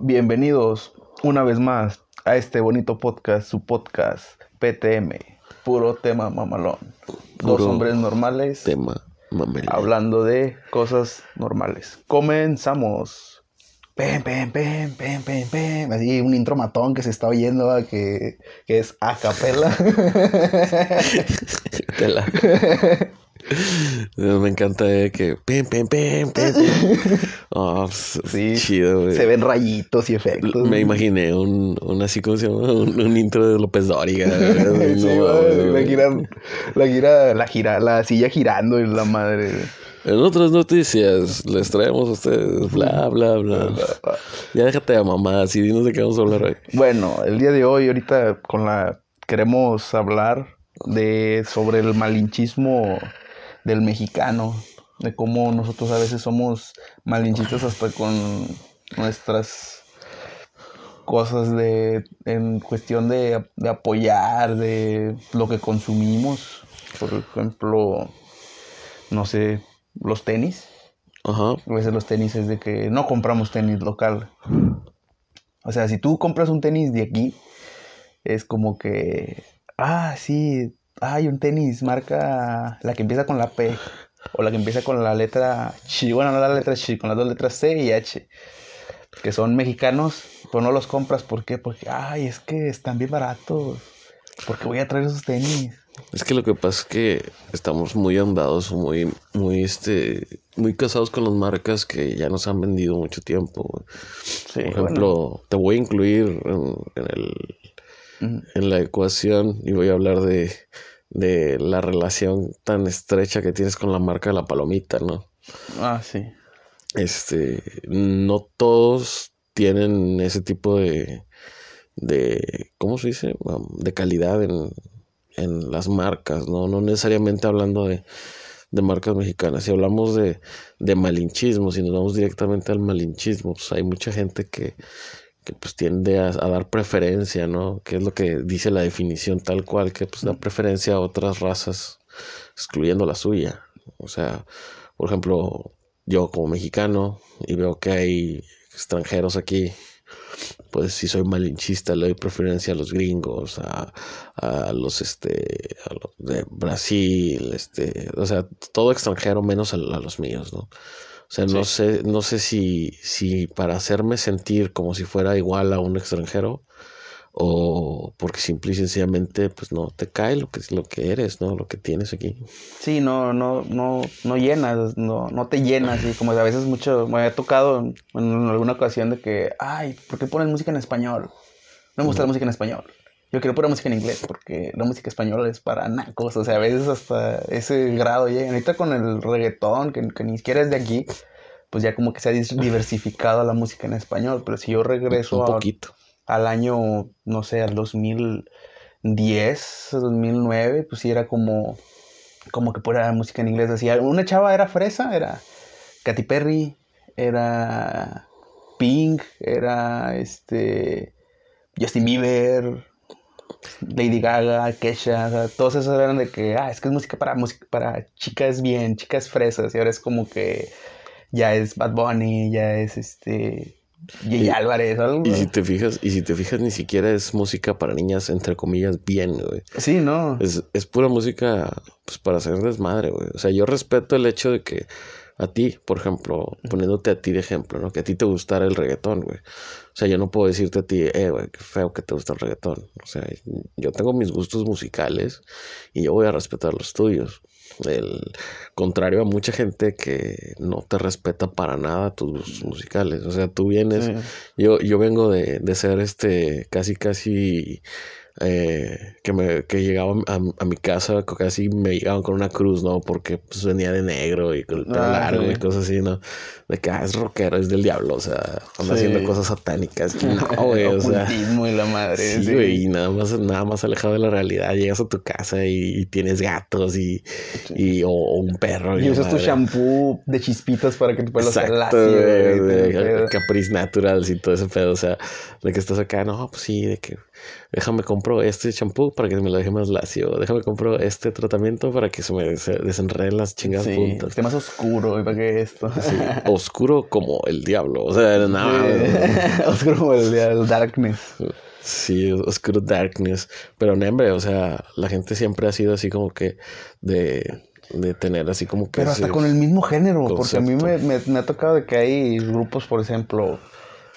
Bienvenidos una vez más a este bonito podcast, su podcast PTM, puro tema mamalón. Dos hombres normales tema mamelón. hablando de cosas normales. Comenzamos. Pem, pem, pem, pem, pem, pem. Así un intro matón que se está oyendo que, que es a capela. Me encanta eh, que pim, pim, pim. Oh, Sí, chido, güey. se ven rayitos y efectos. Me imaginé un, un así como se llama, un, un intro de López Dóriga. Sí, No, güey, güey. la gira, la gira, la gira, la silla girando y la madre. En otras noticias les traemos a ustedes bla, bla, bla. Ya déjate de mamadas y dinos de qué vamos a hablar hoy. Bueno, el día de hoy, ahorita con la queremos hablar de sobre el malinchismo del mexicano, de cómo nosotros a veces somos malinchistas hasta con nuestras cosas de en cuestión de, de apoyar, de lo que consumimos, por ejemplo, no sé, los tenis. Ajá. A veces los tenis es de que no compramos tenis local. O sea, si tú compras un tenis de aquí, es como que, ah, sí, hay un tenis marca la que empieza con la P o la que empieza con la letra Ch, bueno, no la letra Ch, con las dos letras C y H, que son mexicanos, pero no los compras, ¿por qué? Porque, ay, es que están bien baratos. Porque voy a traer esos tenis. Es que lo que pasa es que estamos muy andados, muy, muy, este, muy casados con las marcas que ya nos han vendido mucho tiempo. Sí, Por ejemplo, te voy a incluir en, en el, En la ecuación y voy a hablar de, de la relación tan estrecha que tienes con la marca de la palomita, ¿no? Ah, sí. Este, no todos tienen ese tipo de, de ¿cómo se dice? De calidad en, en las marcas, ¿no? No necesariamente hablando de, de marcas mexicanas. Si hablamos de, de malinchismo, si nos vamos directamente al malinchismo, pues hay mucha gente que, que pues tiende a, a dar preferencia, ¿no? Que es lo que dice la definición tal cual, que pues da preferencia a otras razas, excluyendo la suya. O sea, por ejemplo, yo como mexicano y veo que hay extranjeros aquí, pues si soy malinchista, le doy preferencia a los gringos, a, a los este, a los de Brasil, este, o sea, todo extranjero menos a, a los míos, ¿no? O sea, no sé, no sé si, si para hacerme sentir como si fuera igual a un extranjero o porque simple y sencillamente pues no te cae lo que lo que eres, ¿no? Lo que tienes aquí. Sí, no, no, no, no llenas, no, no te llenas, y como a veces mucho, me había tocado en, en alguna ocasión de que, ay, ¿por qué pones música en español? No me gusta la música en español. Yo quiero poner música en inglés porque la música española es para nacos, o sea, a veces hasta ese grado llegan. Ahorita con el reggaetón, que, que ni siquiera es de aquí, pues ya como que se ha diversificado la música en español, pero si yo regreso Un a, poquito. al año, no sé, al 2010, 2009, pues sí era como, como que pura música en inglés. Así, una chava era fresa, era Katy Perry, era Pink, era este Justin Bieber, Lady Gaga, Kesha, todos esos eran de que, ah, es que es música para música para chicas bien, chicas fresas, y ahora es como que ya es Bad Bunny, ya es este Jay Y- Álvarez, algo. Y si te fijas, y si te fijas, ni siquiera es música para niñas, entre comillas, bien, güey. Sí, no. Es, es pura música, pues, para hacer desmadre, güey. O sea, yo respeto el hecho de que a ti, por ejemplo, poniéndote a ti de ejemplo, ¿no? Que a ti te gustara el reggaetón, güey. O sea, yo no puedo decirte a ti, eh, güey, qué feo que te gusta el reggaetón. O sea, yo tengo mis gustos musicales y yo voy a respetar los tuyos. El contrario a mucha gente que no te respeta para nada tus gustos musicales. O sea, tú vienes Sí. yo, yo vengo de, de ser este casi casi eh, que me que llegaba a, a mi casa casi me llegaban con una cruz, ¿no? Porque pues venía de negro y con el pelo Ah, largo sí. y cosas así, ¿no? De que ah, es rockero, es del diablo, o sea, anda Sí. haciendo cosas satánicas. Y No, güey, o sea. Y la madre. Sí, sí. güey, y nada más, nada más alejado de la realidad. Llegas a tu casa y, y tienes gatos y, y o, o un perro. Y usas tu shampoo de chispitas para que tu pelo sea lacio. de- Naturals y todo ese pedo, o sea, de que estás acá, no, pues sí, de que déjame comprar compro este champú para que me lo deje más lacio. Déjame compro este tratamiento para que se me desenreden las chingadas Sí, puntas. esté más oscuro para que esto. Sí, oscuro como el diablo. O sea, nada. Sí. oscuro como el, el darkness. Sí, oscuro darkness. Pero no, hombre, o sea, la gente siempre ha sido así como que de, de tener así como que. Pero hasta con el mismo género, porque a mí me, me- me ha tocado de que hay grupos, por ejemplo,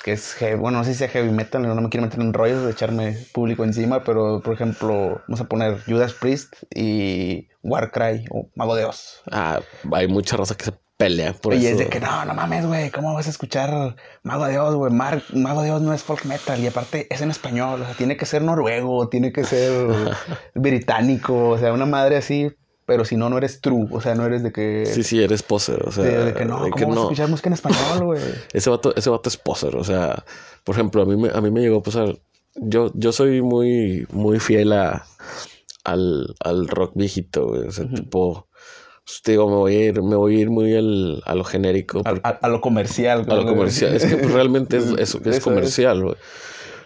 que es heavy, bueno, no sé si sea heavy metal, no me quiero meter en rollos de echarme público encima, pero por ejemplo, vamos a poner Judas Priest y Warcry o Mago de Oz. Ah, hay mucha raza que se pelea por y eso. es de que no, no mames, güey, ¿cómo vas a escuchar Mago de Oz, güey? Mago de Oz no es folk metal y aparte es en español, o sea, tiene que ser noruego, tiene que ser británico, o sea, una madre así, pero si no, no eres true, o sea, no eres de que... Sí, sí, eres poser. O sea, de, de que no, de ¿cómo vas a escuchar música en español, güey? Ese vato, ese vato es poser. O sea, por ejemplo, a mí me, a mí me llegó a pasar. Yo, yo soy muy, muy fiel a, al, al rock viejito, güey. O sea, tipo, pues, te digo, me voy a ir, me voy a ir muy al, a lo genérico. A, a- a lo comercial. a lo comercial. Es que pues, realmente es, es- es. comercial, güey.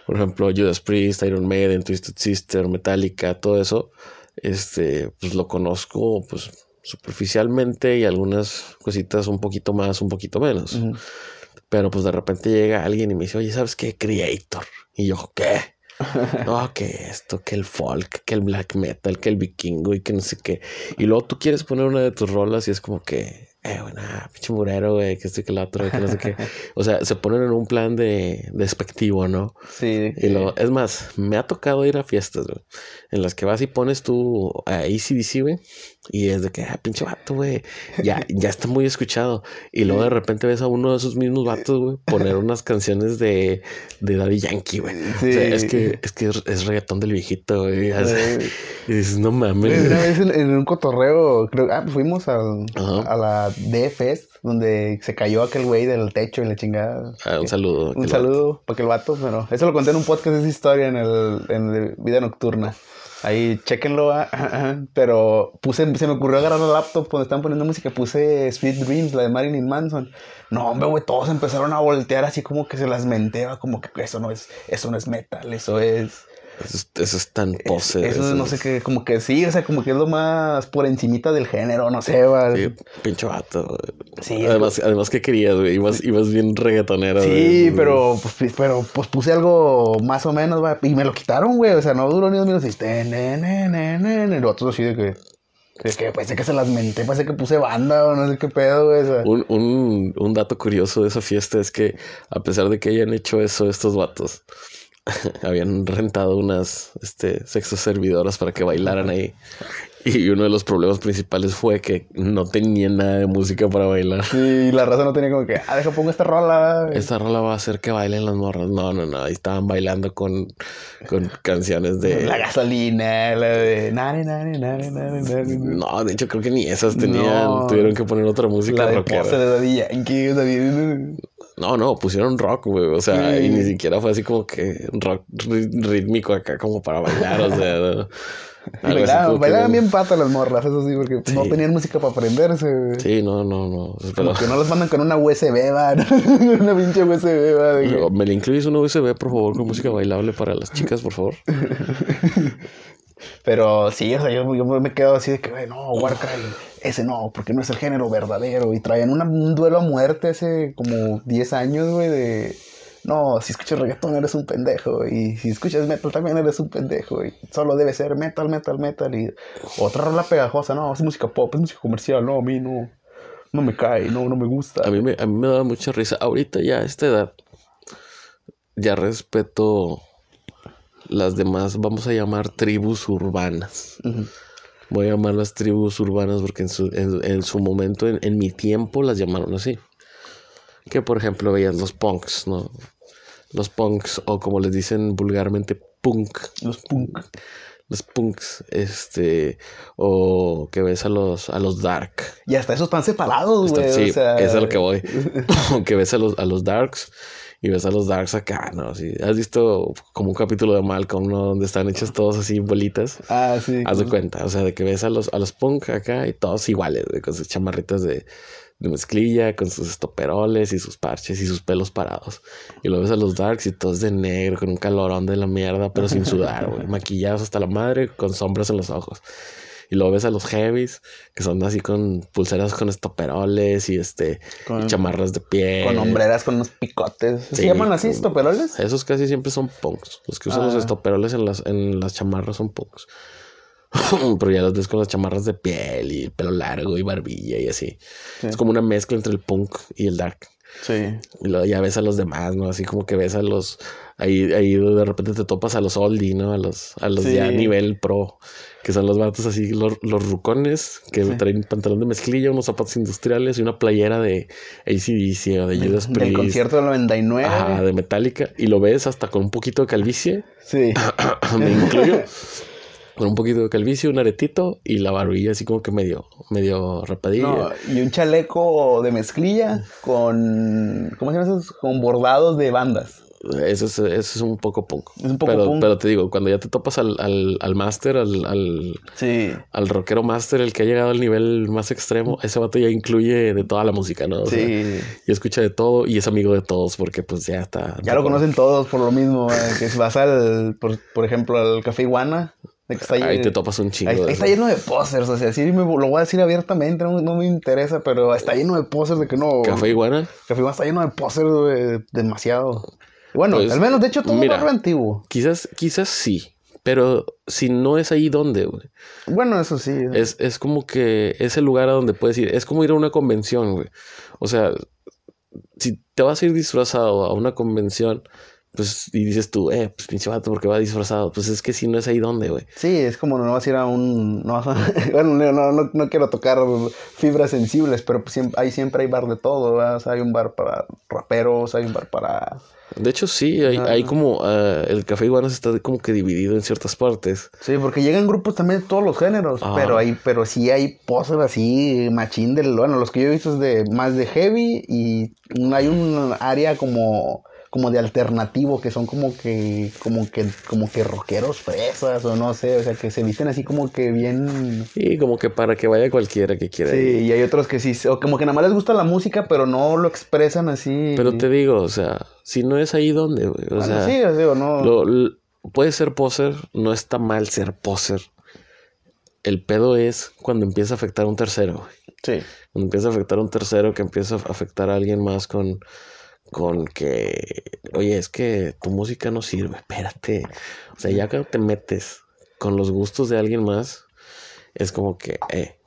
Por ejemplo, Judas Priest, Iron Maiden, Twisted Sister, Metallica, todo eso, este, pues lo conozco, pues superficialmente y algunas cositas un poquito más, un poquito menos. Pero pues de repente llega alguien y me dice, oye, ¿sabes qué? Creator. Y yo, ¿qué? No, que esto, que el folk, que el black metal, que el vikingo y que no sé qué. Y luego tú quieres poner una de tus rolas y es como que, eh, bueno, pinche murero, güey, que esto que lo otro, que no sé qué. O sea, se ponen en un plan de despectivo, ¿no? Sí. Y lo, es más, me ha tocado ir a fiestas, güey, en las que vas y pones tú a ACDC, güey, y es de que, ah, pinche vato, güey, ya, ya está muy escuchado. Y luego de repente ves a uno de esos mismos vatos, güey, poner unas canciones de, de Daddy Yankee, güey. Sí. O sea, es que, es que es, reggaetón del viejito, güey. Y dices, no mames. Una vez en, en un cotorreo, creo, ah, pues fuimos al- a la DFest, donde se cayó aquel güey del techo y la chingada. Ah, un saludo. Un saludo para aquel vato, pero eso lo conté en un podcast, esa historia en el, en el Vida Nocturna. Ahí, chéquenlo, ah, ah, ah. pero puse, se me ocurrió agarrar la laptop cuando estaban poniendo música, puse Sweet Dreams, la de Marilyn Manson. No, hombre, güey, todos empezaron a voltear así como que se las menteaba, como que eso no es, eso no es metal, eso es... Eso es, eso es tan pose. Eso no sé qué, como que sí, o sea, como que es lo más por encimita del género, no sé, va. Sí, pinche vato. Sí, es Además, además que querías, güey. Ibas, ibas bien reggaetonero. Sí, pero, pues, pero pues puse algo más o menos, va, y me lo quitaron, güey, o sea, no duró ni dos minutos, y los otros así de que, de que pensé que se las menté, pensé que puse banda o no sé qué pedo, güey, o sea. Un, un, un dato curioso de esa fiesta es que, a pesar de que hayan hecho eso estos vatos, habían rentado unas este, sexo servidoras para que bailaran ahí. Y uno de los problemas principales fue que no tenían nada de música para bailar. Sí, la raza no tenía como que, ah, deja pongo esta rola. Esta rola va a hacer que bailen las morras. No, no, no. Ahí estaban bailando con, con canciones de. La gasolina, la de nare, nare, nare. No, de hecho, creo que ni esas tenían. No. Tuvieron que poner otra música La de rockera. de Yankee, o sea, No, no, pusieron rock, güey. O sea, y ni siquiera fue así como que rock rí- rítmico acá como para bailar. O sea, no. Bailaban, bailaban bien- pata las morras, eso sí, porque no tenían música para aprenderse, güey. Sí, no, no, no. Pero, Como que no los mandan con una USB, va. una pinche USB, va. de que- ¿Me le incluyes una USB, por favor, con música bailable para las chicas, por favor? Pero sí, o sea, yo, yo me quedo así de que, no, Warcry, ese no, porque no es el género verdadero. Y traían un duelo a muerte hace como 10 años, güey, de. No, si escuchas reggaetón eres un pendejo. Y si escuchas metal también eres un pendejo. Y solo debe ser metal, metal, metal. Y otra rola pegajosa, no, es música pop, es música comercial. No, a mí no, no me cae, no, no me gusta. A mí me, a mí me da mucha risa. Ahorita ya a esta edad, ya respeto las demás, vamos a llamar tribus urbanas. Voy a llamarlas tribus urbanas porque en su, en, en su momento, en, en mi tiempo, las llamaron así. Que por ejemplo veías los punks, ¿no? Los punks, o como les dicen vulgarmente, punk. Los punk. Los punks, este, o que ves a los, a los dark. Y hasta esos están separados, güey. sí, o sea, es a lo que voy. que ves a los, a los darks y ves a los darks acá, ¿no? Sí, ¿Has visto como un capítulo de Malcolm, ¿no? Donde están hechos todos así bolitas. Ah, sí. Haz de cuenta, o sea, de que ves a los, a los punk acá y todos iguales, con sus chamarritas de, de mezclilla con sus estoperoles y sus parches y sus pelos parados. Y lo ves a los darks y todos de negro con un calorón de la mierda, pero sin sudar, güey. Maquillados hasta la madre con sombras en los ojos. Y luego ves a los heavies, que son así con pulseras con estoperoles y este Con- y chamarras de piel. Con hombreras, con unos picotes. ¿Se Sí, llaman así, estoperoles? Esos casi siempre son punks. Los que usan los Ah. estoperoles en las, en las chamarras son punks. Pero ya los ves con las chamarras de piel y pelo largo y barbilla y así. Sí. Es como una mezcla entre el punk y el dark. Sí. Y luego ya ves a los demás, ¿no? Así como que ves a los... Ahí, ahí de repente te topas a los oldie, ¿no? A los, a los Sí. ya nivel pro. Que son los vatos así, los, los rucones. Que Sí. traen pantalón de mezclilla, unos zapatos industriales y una playera de ACDC o de Del, Judas del Priest. concierto del 99. Ajá, de Metallica. Y lo ves hasta con un poquito de calvicie. Sí. me incluyo. Con un poquito de calvicie, un aretito y la barbilla así como que medio, medio rapadilla. No, y un chaleco de mezclilla con. ¿Cómo se llama esos? Con bordados de bandas. Eso es, eso es un poco punk. Es un poco pero, punk. pero te digo, cuando ya te topas al, al, al máster, al, al, Sí. al rockero máster, el que ha llegado al nivel más extremo, ese vato ya incluye de toda la música, ¿no? O sea, Sí. y escucha de todo y es amigo de todos porque pues ya está. Ya lo conocen todos por lo mismo. eh, que si vas al. Por, por ejemplo, al Café Iguana. De que está Ahí lleno- te topas un chingo. Ahí, de está eso. lleno de posers, o sea, sí me, lo voy a decir abiertamente, no, no me interesa, pero está lleno de posers de que no. Café Iguana. Café Iguana está lleno de posers, demasiado. Bueno, Pues, al menos, de hecho, todo mira. barrio antiguo. Quizás, quizás sí. Pero si no es ahí, ¿dónde, güey? Bueno, eso sí. Es, es como que es el lugar a donde puedes ir. Es como ir a una convención, güey. O sea, si te vas a ir disfrazado a una convención, pues, y dices tú, eh, pues pinche vato, ¿por qué va disfrazado? Pues es que si no es ahí donde, güey. Sí, es como no vas a ir a un... No, vas a- bueno, no, no, no- quiero tocar fibras sensibles, pero pues siempre, ahí siempre hay bar de todo, ¿verdad? O sea, hay un bar para raperos, hay un bar para... De hecho, sí, hay, Ah. hay como ah, el café iguanas está como que dividido en ciertas partes. Sí, porque llegan grupos también de todos los géneros, Ah. pero hay, pero sí hay poses así, machín del... Bueno, los que yo he visto es de más de heavy y hay un área como como de alternativo que son como que como que como que rockeros fresas o no sé, o sea, que se visten así como que bien Y como que para que vaya cualquiera que quiera Sí, ir. y hay otros que sí, o como que nada más les gusta la música, pero no lo expresan así. Pero te digo, o sea, si no es ahí donde, güey. O Bueno, sea, sí, o sea, no. Lo, puede ser poser, no está mal ser poser. El pedo es cuando empieza a afectar a un tercero. güey. Sí. Cuando empieza a afectar a un tercero que empieza a afectar a alguien más con, con que, oye, es que tu música no sirve, espérate. O sea, ya cuando te metes con los gustos de alguien más, es como que, eh,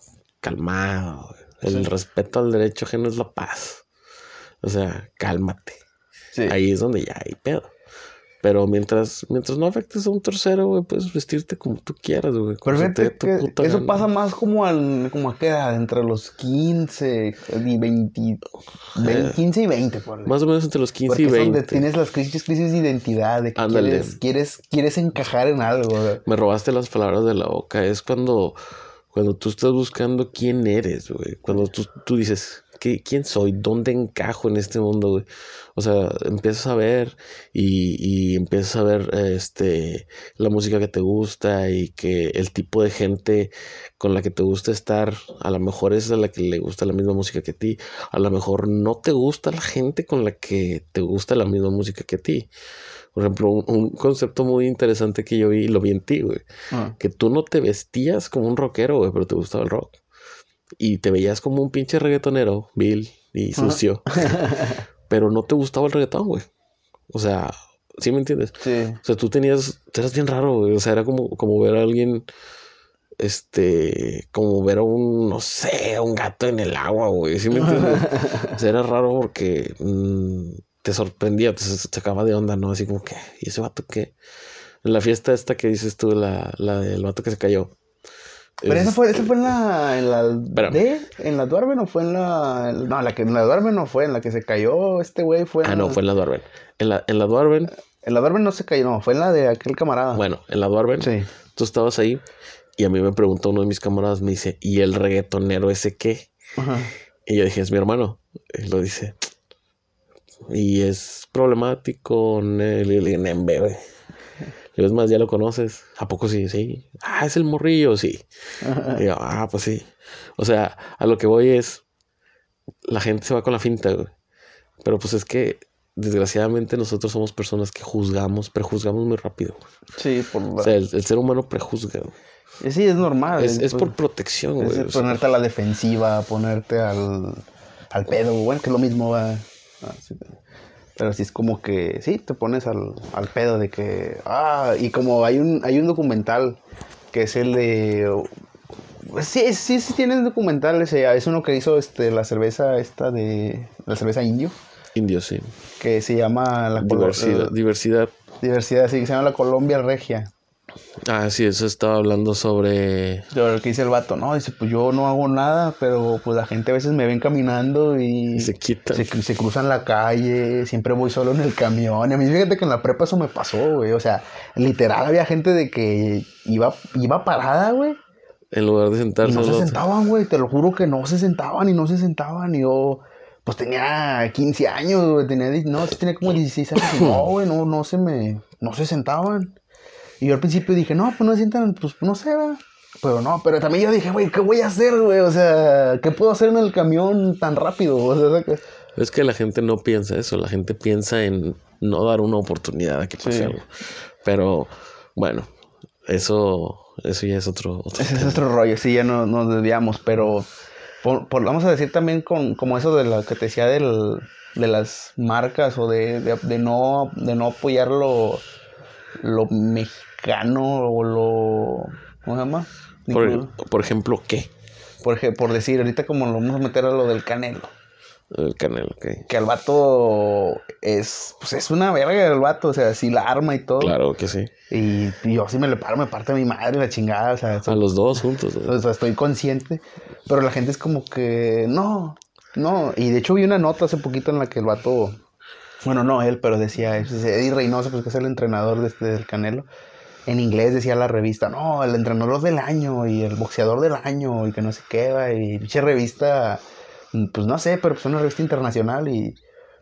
calmado. El Sí. respeto al derecho ajeno es la paz. O sea, cálmate. Sí. Ahí es donde ya hay pedo. Pero mientras, mientras no afectes a un tercero, güey, puedes vestirte como tú quieras, güey. te tu puta eso gana. pasa más como al, como a qué edad, entre los 15 y 20, 20, 15 y 20, por Eh, Más o menos entre los 15 Porque y es 20. donde tienes las crisis, crisis de identidad, de que quieres, quieres, quieres encajar en algo. güey. Me robaste las palabras de la boca. Es cuando, cuando tú estás buscando quién eres, güey. Cuando tú, tú dices, ¿qué, ¿quién soy? ¿Dónde encajo en este mundo, güey? O sea, empiezas a ver y, y empiezas a ver este, la música que te gusta y que el tipo de gente con la que te gusta estar, a lo mejor es a la que le gusta la misma música que a ti. A lo mejor no te gusta la gente con la que te gusta la misma música que a ti. Por ejemplo, un, un concepto muy interesante que yo vi, lo vi en ti, güey Ah. que tú no te vestías como un rockero, güey, pero te gustaba el rock. Y te veías como un pinche reggaetonero, vil y sucio. pero no te gustaba el reggaetón, güey. O sea, ¿sí me entiendes? Sí. O sea, tú tenías, eras bien raro, güey. O sea, era como, como ver a alguien, este, como ver a un, no sé, a un gato en el agua, güey. ¿Sí me entiendes? o sea, era raro porque mm, te sorprendía, te sacaba de onda, ¿no? Así como que, ¿y ese vato qué? En la fiesta esta que dices tú, la, la del vato que se cayó. Pero Es- esa fue, esa fue en la, en la. D, en la Duermen o fue en la, no, la que en la Duermen no fue, en la que se cayó este güey fue en Ah, no, fue en la Duarben. En la, en la En la Duermen no se cayó, no, fue en la de aquel camarada. bueno, en la Duarben, Sí. tú estabas ahí y a mí me preguntó uno de mis camaradas, me dice, ¿y el reggaetonero ese qué? Ajá. Y yo dije, es mi hermano. Y lo dice. Y es problemático. dije, "Nembe, güey". Y es más, ya lo conoces. ¿A poco sí? Sí. Ah, es el morrillo, sí. Y yo, ah, pues sí. O sea, a lo que voy es. la gente se va con la finta, güey. Pero pues es que desgraciadamente nosotros somos personas que juzgamos, prejuzgamos muy rápido. Sí, por O sea, el, el ser humano prejuzga. güey. Sí, es normal. Es, es pues, por protección, güey. es o sea. ponerte a la defensiva, ponerte al, al pedo, bueno, que es lo mismo, va. Ah, sí. Pero sí es como que, sí, te pones al, al pedo de que, ah, y como hay un, hay un documental que es el de, sí, sí, sí tiene documentales, es uno que hizo este, la cerveza esta de, la cerveza indio, Indio, sí. que se llama la Diversidad. eh, diversidad. diversidad, sí, que se llama la Colombia Regia. Ah, sí, eso estaba hablando sobre. Pero lo que dice el vato, no, dice, pues yo no hago nada, pero pues la gente a veces me ven caminando y, Y se quitan. se, se cruzan la calle, siempre voy solo en el camión. Y a mí fíjate que en la prepa eso me pasó, güey. O sea, literal había gente de que iba, iba parada, güey. En lugar de Y sentarse no al se otro. sentaban, güey. Te lo juro que no se sentaban y no se sentaban. Y yo, pues tenía 15 años, güey. Tenía, no, tenía como 16 años. Y no, güey, no, no se me, no se sentaban. Y yo al principio dije, no, pues no se sientan, pues no sé, ¿verdad? Pero no, pero también yo dije, güey, ¿qué voy a hacer, güey? O sea, ¿qué puedo hacer en el camión tan rápido? O sea, que- Es que la gente no piensa eso. La gente piensa en no dar una oportunidad a que pase Sí. algo. Pero bueno, eso, eso ya es otro. otro ese es otro rollo, sí, ya no nos desviamos, pero por, por- vamos a decir también con, como eso de lo que te decía del, de las marcas o de, de, de no, de no apoyar lo, lo mexicano o lo... ¿Cómo se llama? Por, por ejemplo, ¿qué? Por, por decir, ahorita como lo vamos a meter a lo del canelo. El canal, ok. Que el vato es, pues es una verga el vato, o sea, sí la arma y todo. Claro que sí. Y, y yo sí me le paro, me parte mi madre la chingada, o sea, eso- A los dos juntos. o sea, estoy consciente. Pero la gente es como que, no, no. Y de hecho vi una nota hace poquito en la que el vato, bueno, no él, pero decía, Eddie Reynoso, pues que es el entrenador de este, del Canelo. En inglés decía la revista, no, el entrenador del año y el boxeador del año y que no sé qué, va, y pinche revista, pues no sé, pero pues una revista internacional y,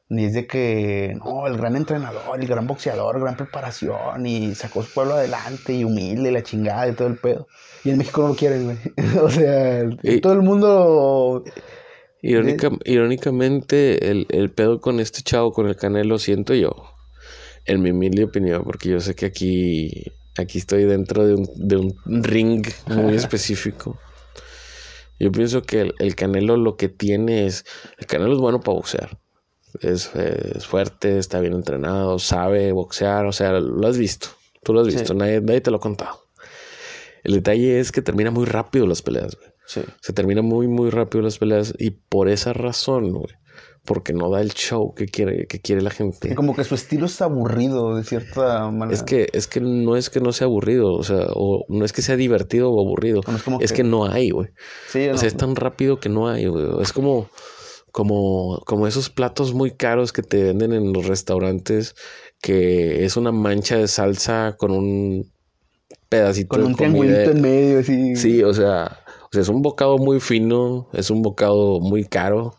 y es de que, no, el gran entrenador, el gran boxeador, gran preparación y sacó su pueblo adelante y humilde y la chingada y todo el pedo. Y en México no lo quieren, güey. o sea, Y- todo el mundo... Irónica, irónicamente, el, el pedo con este chavo, con el canelo, siento yo, en mi humilde opinión, porque yo sé que aquí, aquí estoy dentro de un, de un ring muy específico. Yo pienso que el, el canelo lo que tiene es, el canelo es bueno para boxear. Es, es fuerte, está bien entrenado, sabe boxear, o sea, lo has visto, tú lo has Sí. visto, nadie, nadie te lo ha contado. El detalle es que termina muy rápido las peleas, güey. Sí. Se termina muy, muy rápido las peleas y por esa razón, güey, porque no da el show que quiere, que quiere la gente. Como que su estilo es aburrido de cierta manera. Es que, es que no es que no sea aburrido, o sea, o no es que sea divertido o aburrido, No es como es que- que no hay, güey. Sí, O no, sea, es tan rápido que no hay, güey. Es como, como, como esos platos muy caros que te venden en los restaurantes, que es una mancha de salsa con un pedacito con de un comida. triangulito en medio, así. Sí, o sea, o sea, es un bocado muy fino, es un bocado muy caro,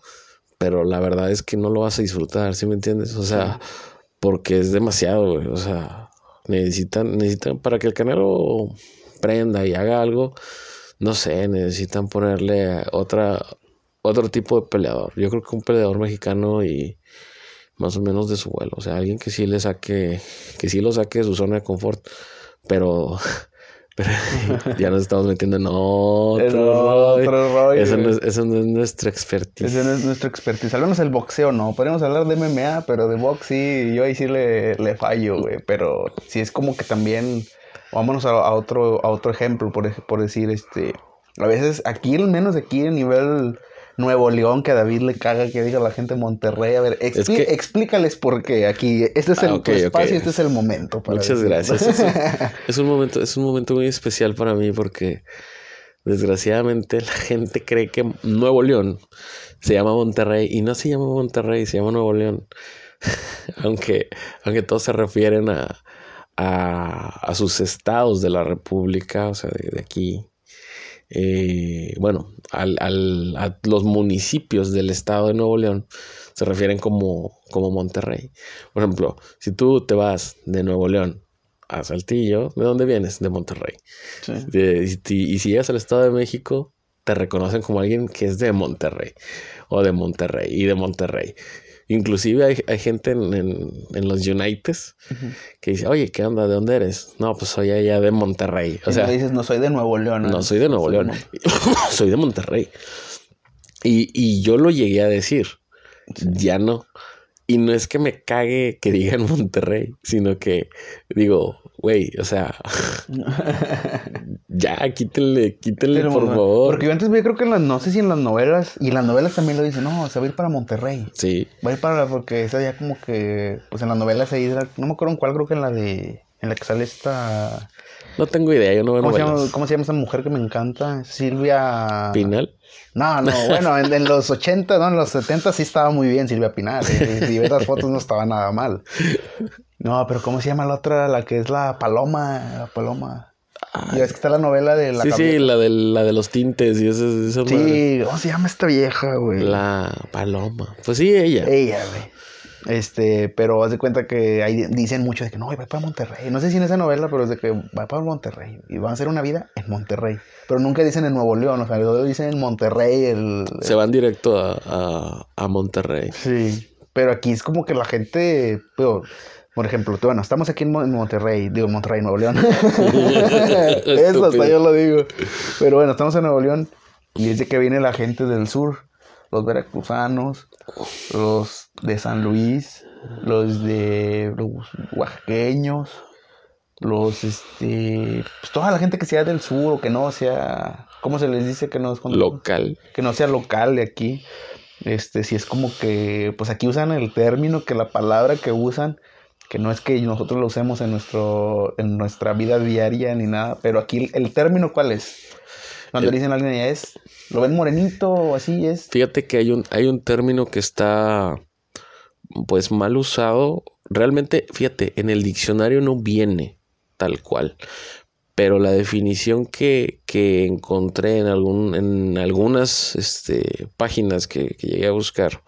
pero la verdad es que no lo vas a disfrutar, ¿sí me entiendes? O sea, porque es demasiado, güey. O sea, necesitan, necesitan para que el canelo prenda y haga algo, no sé, necesitan ponerle otra, otro tipo de peleador. Yo creo que un peleador mexicano y más o menos de su vuelo. O sea, alguien que sí le saque, que sí lo saque de su zona de confort, pero, pero ya nos estamos metiendo en otro, Es rollo. otro rollo. Eso no es, eso no es nuestra expertise. Ese no es nuestro expertise. Al menos el boxeo no. Podríamos hablar de MMA, pero de box sí, yo ahí sí le, le fallo, güey. Pero sí es como que también. Vámonos a, a otro, a otro ejemplo, por, por decir, este. A veces aquí, al menos aquí a nivel Nuevo León, que a David le caga que diga la gente Monterrey. A ver, que- explícales por qué. Aquí, este es Ah, el tu espacio, ok. este es el momento. para Muchas decirlo. gracias. Es un, es un momento, es un momento muy especial para mí porque desgraciadamente la gente cree que Nuevo León se llama Monterrey y no se llama Monterrey, se llama Nuevo León. aunque, aunque todos se refieren a, a, a sus estados de la República, o sea, de, de aquí. Eh, bueno, al, al- a los municipios del estado de Nuevo León se refieren como, como Monterrey. Por ejemplo, si tú te vas de Nuevo León a Saltillo, ¿de dónde vienes? De Monterrey. Sí. De- y, y si llegas al Estado de México, te reconocen como alguien que es de Monterrey o de Monterrey y de Monterrey. Inclusive hay, hay gente en, en, en los Uniteds que dice, oye, ¿qué onda? ¿De dónde eres? No, pues soy allá de Monterrey. O Y sea, dices, no soy de Nuevo León. no, soy de Nuevo León. soy de Monterrey. Y, y yo lo llegué a decir. Ya no. Y no es que me cague que digan Monterrey, sino que digo, güey, o sea, ya, quítenle, quítenle, Pero, por favor. Porque yo antes veía, creo que en las, no sé si en las novelas, y en las novelas también lo dicen, no, se va a ir para Monterrey. Sí, Va a ir para, porque esa ya como que, pues en las novelas ahí, no me acuerdo en cuál, creo que en la de, en la que sale esta, no tengo idea, yo no veo ¿cómo se, novelas. llama, ¿cómo se llama esa mujer que me encanta? Silvia... Pinal. No, no, bueno, en, en los 80, no, en los 70 sí estaba muy bien Silvia Pinal. eh, ves las fotos no estaba nada mal. No, pero ¿cómo se llama la otra? La que es la Paloma, la Paloma. Y es que está la novela de la sí, sí, la de, la de los tintes y esas madres. Sí, ¿cómo se llama esta vieja, güey? La paloma. Pues sí, ella. Ella, güey. Este, pero haz de cuenta que ahí dicen mucho de que no, va para Monterrey. No sé si en esa novela, pero es de que va para Monterrey. Y van a hacer una vida en Monterrey. Pero nunca dicen en Nuevo León, o sea, dicen en Monterrey. El, Se van directo a, a, a Monterrey. Sí, pero aquí es como que la gente, pero, por ejemplo, tú, bueno, estamos aquí en, Mon- en Monterrey, digo Monterrey, Nuevo León. Eso hasta yo lo digo. Pero bueno, estamos en Nuevo León y es de que viene la gente del sur, los veracruzanos, los de San Luis, los de los oaxaqueños, los, este, pues toda la gente que sea del sur o que no sea, ¿cómo se les dice que no es Local. que no sea local de aquí. Este, si es como que, pues aquí usan el término, que la palabra que usan, que no es que nosotros lo usemos en nuestro, en nuestra vida diaria ni nada, pero aquí el, el término cuál es. Cuando El- le dicen a alguien ya es, lo ven morenito o así es. Fíjate que hay un, hay un término que está pues mal usado. Realmente, fíjate, en el diccionario no viene tal cual. Pero la definición que, que encontré en, algún, en algunas este, páginas que, que llegué a buscar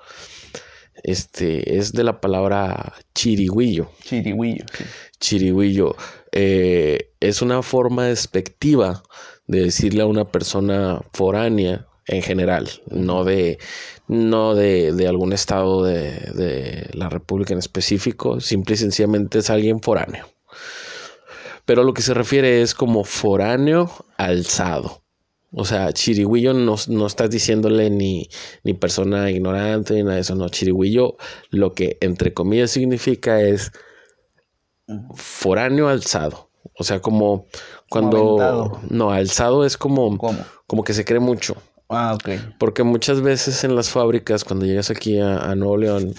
este, es de la palabra chirigüillo. Chirigüillo. sí. Chirigüillo eh, es una forma despectiva de decirle a una persona foránea en general, no de, no de, de algún estado de, de la República en específico, simple y sencillamente es alguien foráneo. Pero lo que se refiere es como foráneo alzado. O sea, chirigüillo no, no estás diciéndole ni, ni persona ignorante ni nada de eso. No, chirigüillo lo que entre comillas significa es foráneo alzado. O sea, como cuando... no, alzado es como, ¿Cómo? como que se cree mucho. Ah, ok. Porque muchas veces en las fábricas, cuando llegas aquí a, a Nuevo León,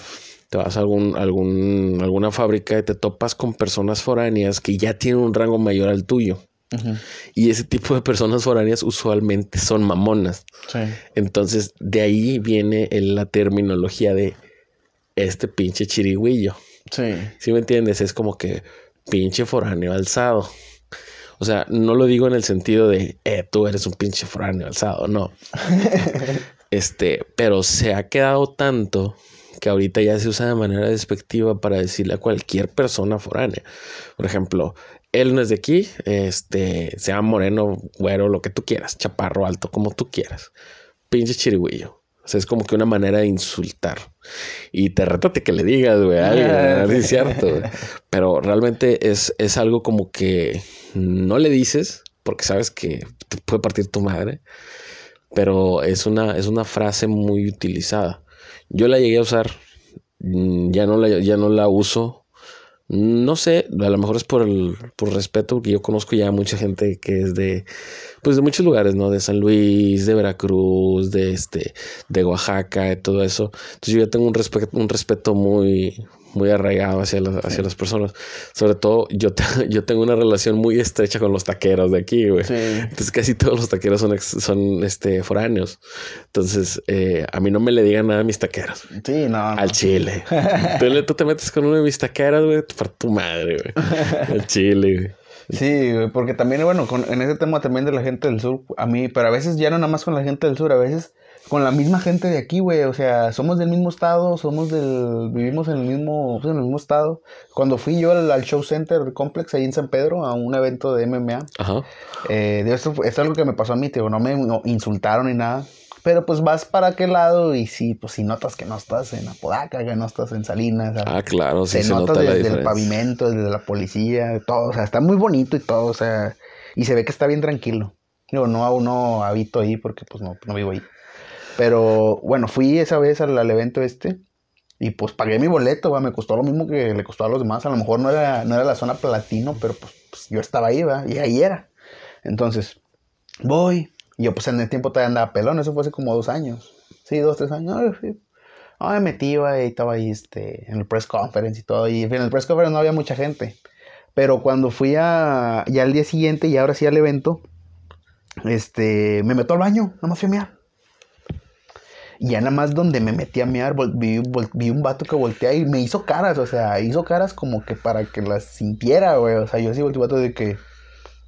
te vas a algún, algún, alguna fábrica y te topas con personas foráneas que ya tienen un rango mayor al tuyo. Y ese tipo de personas foráneas usualmente son mamonas. Sí. Entonces, de ahí viene la terminología de este pinche chirigüillo. Sí. ¿Sí me entiendes? Es como que pinche foráneo alzado. O sea, no lo digo en el sentido de, eh, tú eres un pinche foráneo alzado, no. este, pero se ha quedado tanto que ahorita ya se usa de manera despectiva para decirle a cualquier persona foránea. Por ejemplo, él no es de aquí, este, sea moreno, güero, lo que tú quieras, chaparro, alto, como tú quieras. Pinche chirigüillo. O sea, es como que una manera de insultar. Y te reto a que le digas, güey, si es cierto. Pero realmente es, es algo como que no le dices porque sabes que te puede partir tu madre. Pero es una, es una frase muy utilizada. Yo la llegué a usar, mm, ya no la, ya no la uso. No sé, a lo mejor es por el por respeto, porque yo conozco ya mucha gente que es de, pues de muchos lugares, ¿no? De San Luis, de Veracruz, de este, de Oaxaca, de todo eso. Entonces yo ya tengo un respeto, un respeto muy, muy arraigado hacia las, hacia las personas. Sobre todo, yo, te- yo tengo una relación muy estrecha con los taqueros de aquí, güey. Sí. Entonces casi todos los taqueros son, ex- son este, foráneos. Entonces, eh, a mí no me le digan nada a mis taqueros. Sí, no. no. Al chile. tú, le- tú te metes con uno de mis taqueras, güey, para tu madre, güey. Al chile, güey. Sí, güey, porque también, bueno, con, en ese tema también de la gente del sur, a mí, pero a veces ya no nada más con la gente del sur, a veces con la misma gente de aquí, güey. O sea, somos del mismo estado, somos del. Vivimos en el mismo, en el mismo estado. Cuando fui yo al, Show Center Complex ahí en San Pedro a un evento de MMA, Ajá. eh, de esto, es algo que me pasó a mí, tío. No me no, insultaron ni nada. Pero pues vas para aquel lado y sí, pues si notas que no estás en Apodaca, que no estás en Salinas. Ah, claro, sí se, se, nota nota desde el pavimento, desde la policía, de todo. O sea, está muy bonito y todo. O sea, y se ve que está bien tranquilo. Digo, no, no habito ahí porque pues no, no vivo ahí. Pero bueno, fui esa vez al, al evento este y pues pagué mi boleto, va, me costó lo mismo que le costó a los demás. A lo mejor no era, no era la zona platino, pero pues, pues, yo estaba ahí, va, y ahí era. Entonces, voy. Y yo pues en el tiempo todavía andaba pelón, eso fue hace como dos años. Sí, dos, tres años. Ay, fui. Ah, me metí, iba y estaba ahí este, en el press conference y todo. Y en el press conference no había mucha gente. Pero cuando fui a, ya al día siguiente y ahora sí al evento, este, me meto al baño, nada más fui a mear. Y ya nada más donde me metí a mear, vi, vi un vato que voltea y me hizo caras, o sea, hizo caras como que para que las sintiera, güey. O sea, yo sí volteé vato de que,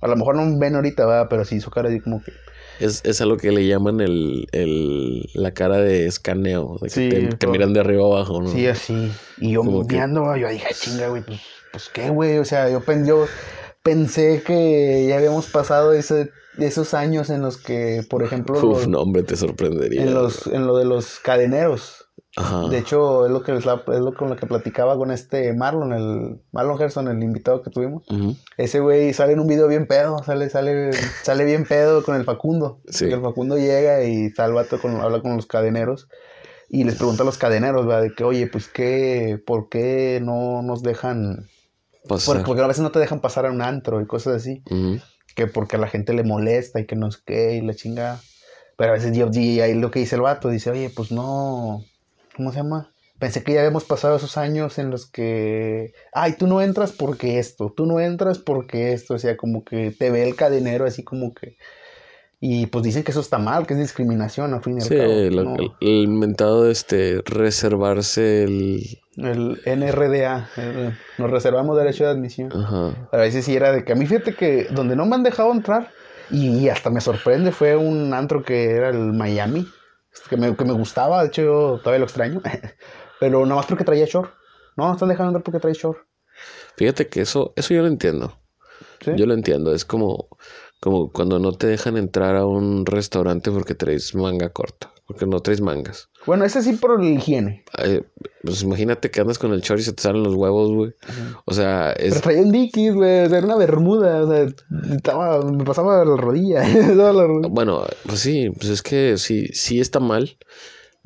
a lo mejor no me ven ahorita, ¿verdad? Pero sí hizo caras así como que, Es, es a lo que le llaman el, el, la cara de escaneo. De que Sí, te, miran de arriba abajo, ¿no? sí, así. Y yo Como que- yo dije, "Ay, chinga, güey, pues, pues qué, güey. O sea, yo, yo pensé que ya habíamos pasado ese, esos años en los que, por ejemplo, Uf, los- no, hombre, te sorprendería. en, los, en lo de los cadeneros. Ajá. De hecho, es lo que es, lo con lo que platicaba con este Marlon, el Marlon Gerson, el invitado que tuvimos. Ese güey sale en un video bien pedo, sale, sale, sale bien pedo con el Facundo. Sí. Porque el Facundo llega y está el vato con, habla con los cadeneros y les pregunta a los cadeneros, ¿verdad? De que, oye, pues qué, ¿por qué no nos dejan? Pasar. Por- porque a veces no te dejan pasar a un antro y cosas así. Ujú. Que porque a la gente le molesta y que no sé qué y la chingada. Pero a veces yo, ahí lo que dice el vato, dice, oye, pues no, ¿cómo se llama? Pensé que ya habíamos pasado esos años en los que, ay, tú no entras porque esto, tú no entras porque esto, o sea, como que te ve el cadenero así como que... Y pues dicen que eso está mal, que es discriminación al fin y al Sí, cabo. lo- ¿no? el, el mentado este reservarse el El NRDA, el- nos reservamos derecho de admisión. ajá. A veces sí era de que a mí fíjate que donde no me han dejado entrar y hasta me sorprende fue un antro que era el Miami, que me, que me gustaba, de hecho yo todavía lo extraño, pero nada más porque traía short. No, no están dejando entrar porque trae short. Fíjate que eso eso yo lo entiendo. ¿sí? Yo lo entiendo, es como como cuando no te dejan entrar a un restaurante porque traes manga corta, porque no traes mangas. Bueno, ese sí por la higiene. Eh, pues imagínate que andas con el short y se te salen los huevos, güey. O sea, Pero es traía un dickies, güey, o sea, era una bermuda, o sea, estaba, me pasaba la rodilla. bueno, pues sí, pues es que sí sí está mal,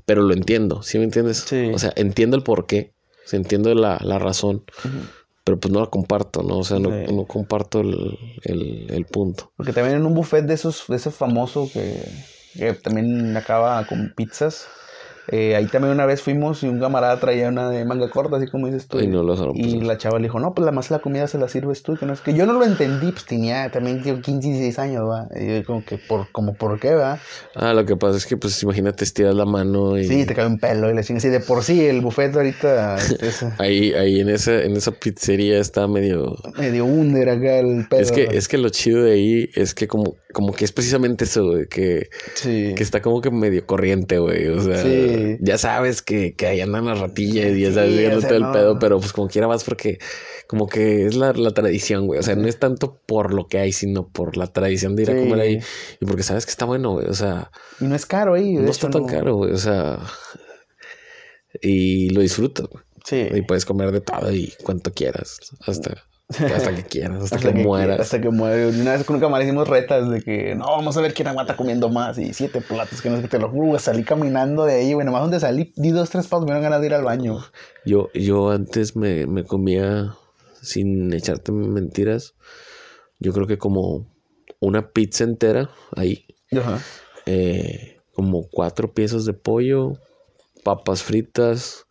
pero lo entiendo, ¿sí me entiendes? Sí. O sea, entiendo el por qué, sí, entiendo la, la razón, pero pues no la comparto, ¿no? O sea, no, Sí. no comparto el, el, el punto. Porque también en un buffet de esos, de ese famoso que, que también acaba con pizzas. Eh, ahí también una vez fuimos y un camarada traía una de manga corta, así como dices tú. Ay, no, los y la chava le dijo, no, pues la más la comida se la sirves tú. Que no es que yo no lo entendí, pues tenía también tío, 15, 16 años, va. Y yo como que, por, como, ¿por qué, va? Ah, lo que pasa es que, pues, imagínate, estiras la mano y... Sí, te cae un pelo y le chingas. Y de por sí, el buffet ahorita es Ahí, ahí en esa, en esa pizzería está medio... medio under acá el pelo. Es que, es que lo chido de ahí es que como, como que es precisamente eso, güey, que, Sí. que está como que medio corriente, güey. O sea, Sí. ya sabes que, que ahí andan las ratillas y ya Sí, sabes, todo el pedo, pero pues como quiera vas porque como que es la, la tradición, güey. O sea, no es tanto por lo que hay, sino por la tradición de ir a Sí. comer ahí y porque sabes que está bueno, güey. O sea, Y no es caro ahí. de no hecho, está tan caro, güey. O sea, y lo disfrutas, güey. Sí. Y puedes comer de todo y cuanto quieras. Hasta, hasta que quieras, hasta, Hasta que, mueras. hasta que mueras. Una vez con un camarada hicimos retas de que no, vamos a ver quién aguanta comiendo más. Y siete platos, que no sé qué, te lo juro. Salí caminando de ahí, güey. Nomás donde salí, di dos, tres pasos, me dieron ganas de ir al baño. Yo, yo antes me, me comía, sin echarte mentiras, yo creo que como una pizza entera ahí, Ajá. eh, como cuatro piezas de pollo, papas fritas,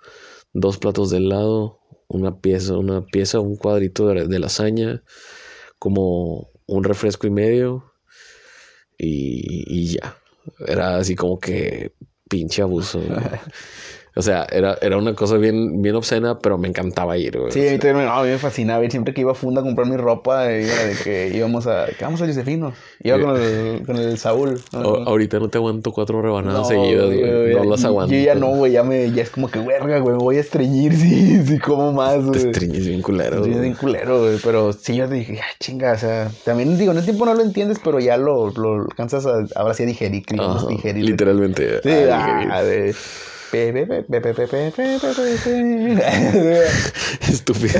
dos platos de helado, una pieza, una pieza, un cuadrito de, de lasaña, como un refresco y medio y, y ya. Era así como que pinche abuso. O sea, era, era una cosa bien, bien obscena, pero me encantaba ir, güey. Sí, a mí, también, no, a mí me fascinaba ir. Siempre que iba a Funda a comprar mi ropa, era de que íbamos a... Que vamos a Josefino. Iba con el, con el Saúl. O- ahorita no te aguanto cuatro rebanadas seguidas, güey. güey, No las aguanto. Yo ya no, güey. Ya, me, ya es como que, verga, güey. Me voy a estreñir si, si como más, Te güey. estriñes bien culero, Sí, güey. bien culero, güey. Pero sí, yo dije, ah, chinga, o sea, también digo, en el tiempo no lo entiendes, pero ya lo, lo alcanzas a, ahora sí a digerir, digamos, digerir. Literalmente. Sí, ah, ah, de... Estúpido.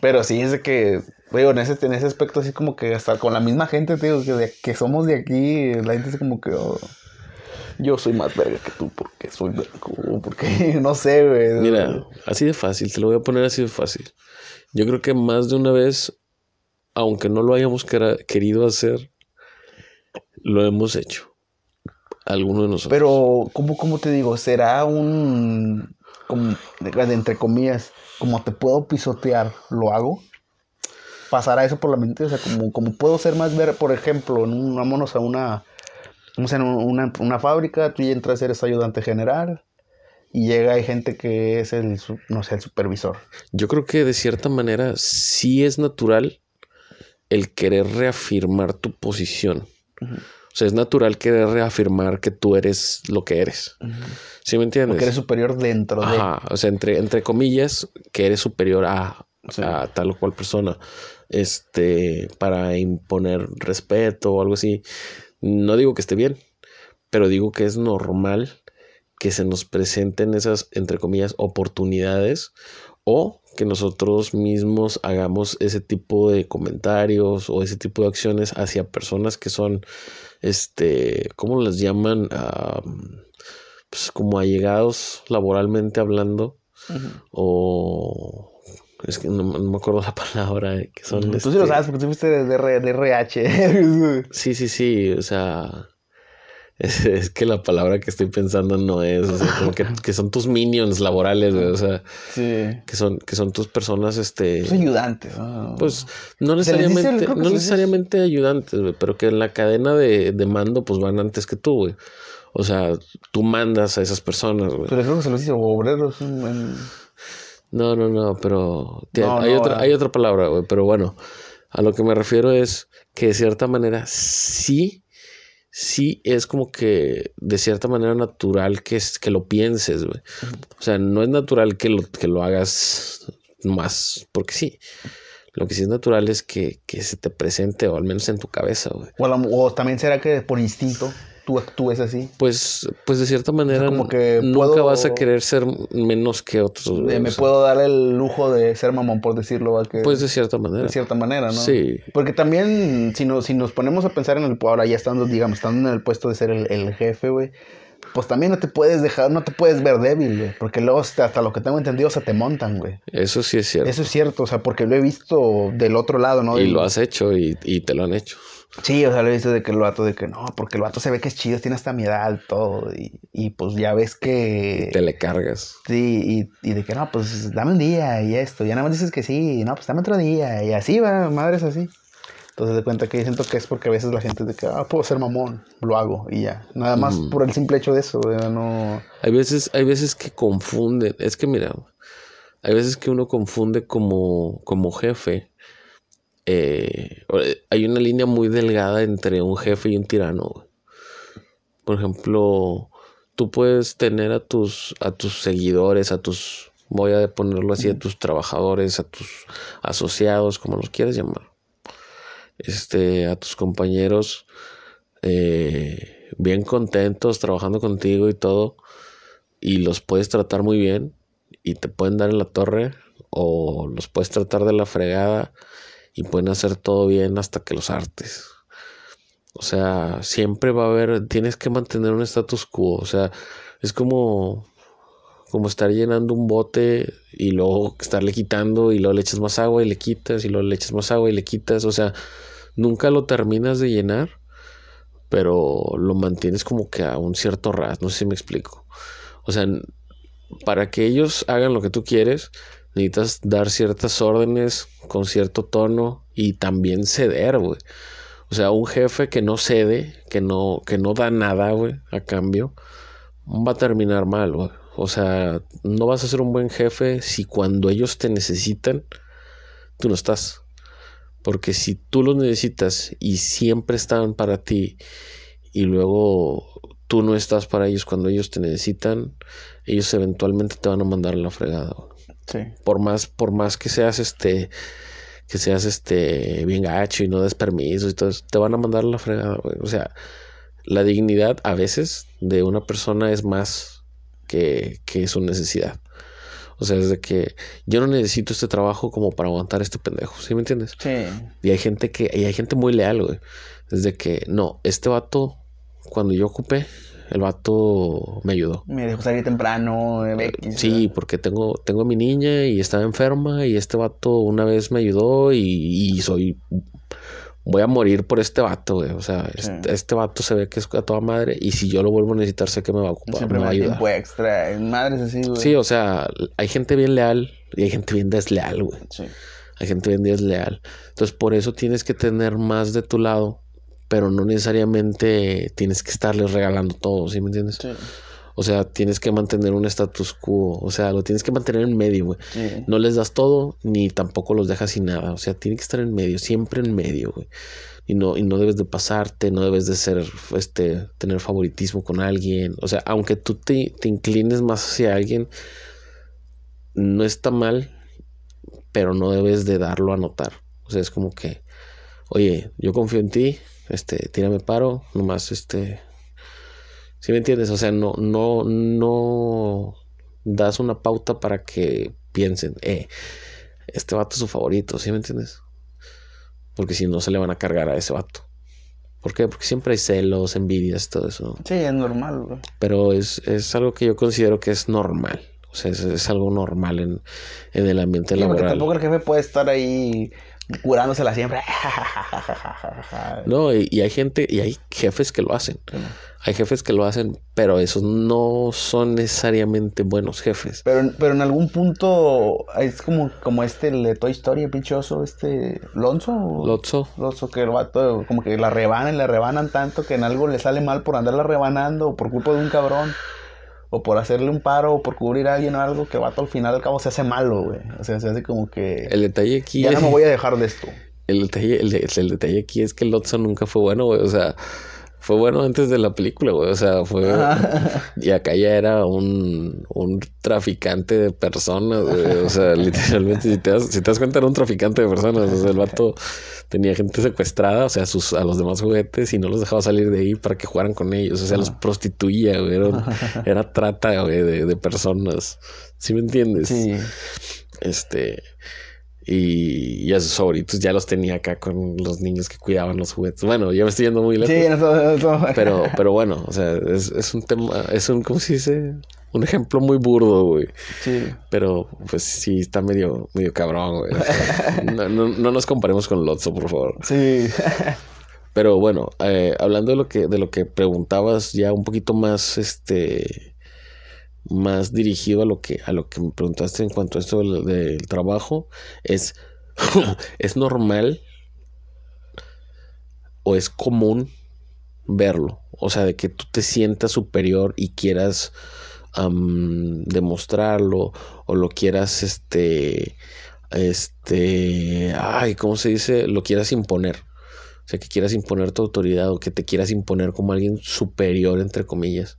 Pero sí, es de que, digo, en ese, en ese aspecto, así como que hasta con la misma gente, digo, que, somos de aquí, la gente es como que. Oh, yo soy más verga que tú porque soy blanco, porque no sé, güey. Mira, así de fácil, te lo voy a poner así de fácil. Yo creo que más de una vez, aunque no lo hayamos querido hacer, lo hemos hecho. Alguno de nosotros. Pero, ¿cómo, cómo te digo? ¿Será un, como, entre comillas, como te puedo pisotear, lo hago? ¿Pasará eso por la mente? O sea, como, como puedo ser más ver, por ejemplo, en un, vámonos a una, vamos a una, una fábrica, tú ya entras, eres ayudante general, y llega, hay gente que es el, no sé, el supervisor. Yo creo que de cierta manera sí es natural el querer reafirmar tu posición. O sea, es natural querer reafirmar que tú eres lo que eres. ¿Sí me entiendes? Porque eres superior dentro de... Ajá, o sea, entre, entre comillas, que eres superior a, Sí. a tal o cual persona. Este, para imponer respeto o algo así. No digo que esté bien, pero digo que es normal que se nos presenten esas, entre comillas, oportunidades o que nosotros mismos hagamos ese tipo de comentarios o ese tipo de acciones hacia personas que son, este, ¿cómo les llaman? Ah, pues como allegados laboralmente hablando o es que no, no me acuerdo la palabra eh, que son Tú sí este- lo sabes porque tú fuiste de, de, de RH. sí sí sí o sea es, es que la palabra que estoy pensando no es o sea como que, que son tus minions laborales güey, o sea sí. que son que son tus personas este ayudantes. ¿no? pues no dice, necesariamente no necesariamente ayudantes güey, pero que en la cadena de, de mando pues van antes que tú güey o sea tú mandas a esas personas güey Pero creo que se los dice obreros. en- No, no, no, pero te- No, hay, no, otra, hay otra palabra, güey. Pero bueno, a lo que me refiero es que de cierta manera sí, sí es como que de cierta manera natural que, es, que lo pienses, güey. O sea, no es natural que lo, que lo hagas más porque sí. Lo que sí es natural es que, que se te presente, o al menos en tu cabeza, güey. O, a la- o también será que por instinto tú actúes así. Pues, pues de cierta manera, como que nunca puedo- vas a querer ser menos que otros. o me sea, puedo dar el lujo de ser mamón, por decirlo. ¿va? Que, Pues de cierta manera. de cierta manera, ¿no? Sí. Porque también, si, no, si nos ponemos a pensar en el... Ahora ya estando, digamos, estando en el puesto de ser el, el jefe, güey. Pues también no te puedes dejar, no te puedes ver débil, güey. Porque luego, hasta, lo que tengo entendido, se te montan, güey. Eso sí es cierto. Eso es cierto, o sea, porque lo he visto del otro lado, ¿no? Y lo has hecho y, y te lo han hecho. Sí, o sea, lo he visto de que el vato de que no, porque el vato se ve que es chido, tiene hasta mi edad, todo. Y, y pues ya ves que. Te le cargas. Sí, y, y de que no, pues dame un día y esto. Ya nada más dices que sí, no, pues dame otro día. Y así va, madre es así. Entonces de cuenta que yo siento que es porque a veces la gente de que, ah, puedo ser mamón, lo hago y ya. Nada más Mm. por el simple hecho de eso, ¿verdad? no. Hay veces, hay veces que confunden. Es que mira, hay veces que uno confunde como, como jefe. Eh, hay una línea muy delgada entre un jefe y un tirano. güey. Por ejemplo, tú puedes tener a tus, a tus seguidores, a tus, voy a ponerlo así, a tus trabajadores, a tus asociados, como los quieras llamar. Este, a tus compañeros eh, bien contentos trabajando contigo y todo, y los puedes tratar muy bien y te pueden dar en la torre, o los puedes tratar de la fregada y pueden hacer todo bien hasta que los hartes. O sea, siempre va a haber, tienes que mantener un status quo. O sea, es como, como estar llenando un bote y luego estarle quitando y luego le echas más agua y le quitas y luego le echas más agua y le quitas. O sea, nunca lo terminas de llenar, pero lo mantienes como que a un cierto ras. No sé si me explico. O sea, para que ellos hagan lo que tú quieres, necesitas dar ciertas órdenes con cierto tono y también ceder, güey. O sea, un jefe que no cede, que no, que no da nada, güey, a cambio, va a terminar mal, güey. O sea, no vas a ser un buen jefe si cuando ellos te necesitan, tú no estás. Porque si tú los necesitas y siempre están para ti y luego tú no estás para ellos cuando ellos te necesitan, ellos eventualmente te van a mandar a la fregada. Sí. Por más, por más que seas este, que seas este bien gacho y no des permisos y todo eso, te van a mandar la fregada. güey. O sea, la dignidad a veces de una persona es más que, que su necesidad. O sea, es de que yo no necesito este trabajo como para aguantar este pendejo, ¿sí me entiendes? Sí. Y hay gente que, y hay gente muy leal, güey. Es de que, no, este vato, cuando yo ocupé, el vato me ayudó. Me dejó salir temprano. eh, Sí, porque tengo, tengo a mi niña y estaba enferma y este vato una vez me ayudó y, y soy... Voy a morir por este vato, güey. O sea, este, este vato se ve que es a toda madre y si yo lo vuelvo a necesitar sé que me va a ocupar, Siempre me va a da ayudar. tiempo extra. Madres así, güey. Sí, o sea, hay gente bien leal y hay gente bien desleal, güey. Sí. Hay gente bien desleal. Entonces, por eso tienes que tener más de tu lado, pero no necesariamente tienes que estarles regalando todo, ¿sí me entiendes? Sí. O sea, tienes que mantener un status quo, o sea, lo tienes que mantener en medio, güey. Sí. No les das todo ni tampoco los dejas sin nada, o sea, tiene que estar en medio, siempre en medio, güey. Y no, y no debes de pasarte, no debes de ser, este, tener favoritismo con alguien. O sea, aunque tú te, te inclines más hacia alguien, no está mal, pero no debes de darlo a notar. O sea, es como que, oye, yo confío en ti, este, tírame paro, nomás, este, ¿sí me entiendes? O sea, no, no, no das una pauta para que piensen, eh, este vato es su favorito, ¿sí me entiendes? Porque si no se le van a cargar a ese vato. ¿Por qué? Porque siempre hay celos, envidias, todo eso. Sí, es normal, güey. Pero es, es algo que yo considero que es normal. O sea, es, es algo normal en, en el ambiente Sí, porque laboral. tampoco el jefe puede estar ahí curándosela siempre. No, y, y hay gente, y hay jefes que lo hacen. Hay jefes que lo hacen, pero esos no son necesariamente buenos jefes. Pero, pero en algún punto es como, como este de Toy Story, el pinche oso, este Lonzo. o- Lotso. Lonzo, que el vato como que la rebanan, le rebanan tanto que en algo le sale mal por andarla rebanando o por culpa de un cabrón. O por hacerle un paro o por cubrir a alguien o algo que el vato al final al cabo se hace malo, güey. O sea, se hace como que... El detalle aquí ya no me voy a dejar de esto. El detalle, el, el detalle aquí es que Lotso nunca fue bueno, güey. O sea, fue bueno antes de la película, güey. O sea, fue. Y acá ya era un, un traficante de personas, güey. O sea, literalmente, si te, das, si te das cuenta, era un traficante de personas. O sea, el vato tenía gente secuestrada, o sea, sus, a los demás juguetes y no los dejaba salir de ahí para que jugaran con ellos. O sea, los prostituía, güey. Era trata, güey, de, de personas. ¿Sí me entiendes? Sí. Este. Y, y a sus favoritos ya los tenía acá con los niños que cuidaban los juguetes. Bueno, ya me estoy yendo muy lejos. Sí. Pero, pero bueno, o sea, es, es un tema, es un, ¿cómo se dice? Un ejemplo muy burdo, güey. Sí. Pero, pues sí, está medio, medio cabrón, güey. O sea, no, no, no nos comparemos con Lotso, por favor. Sí. Pero bueno, eh, hablando de lo que, de lo que preguntabas, ya un poquito más, este, más dirigido a lo que, a lo que me preguntaste en cuanto a esto del, trabajo, es, es normal o es común verlo. O sea, de que tú te sientas superior y quieras demostrarlo o lo quieras, este, este, ay, ¿cómo se dice? Lo quieras imponer. O sea, que quieras imponer tu autoridad o que te quieras imponer como alguien superior, entre comillas.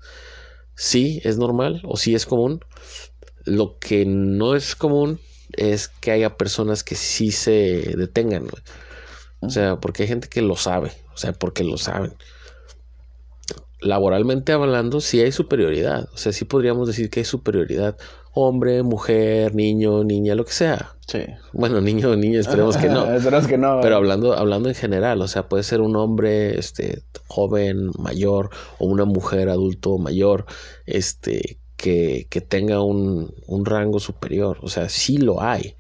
Sí, es normal o sí es común. Lo que no es común es que haya personas que sí se detengan. güey. O sea, porque hay gente que lo sabe. O sea, porque lo saben. Laboralmente hablando, sí hay superioridad. O sea, sí podríamos decir que hay superioridad. Hombre, mujer, niño, niña, lo que sea. Sí. Bueno, niño o niña, esperemos que no. Esperemos que no. Pero hablando, hablando en general, o sea, puede ser un hombre este, joven, mayor, o una mujer adulto mayor, este, que, que tenga un, un rango superior. O sea, sí lo hay.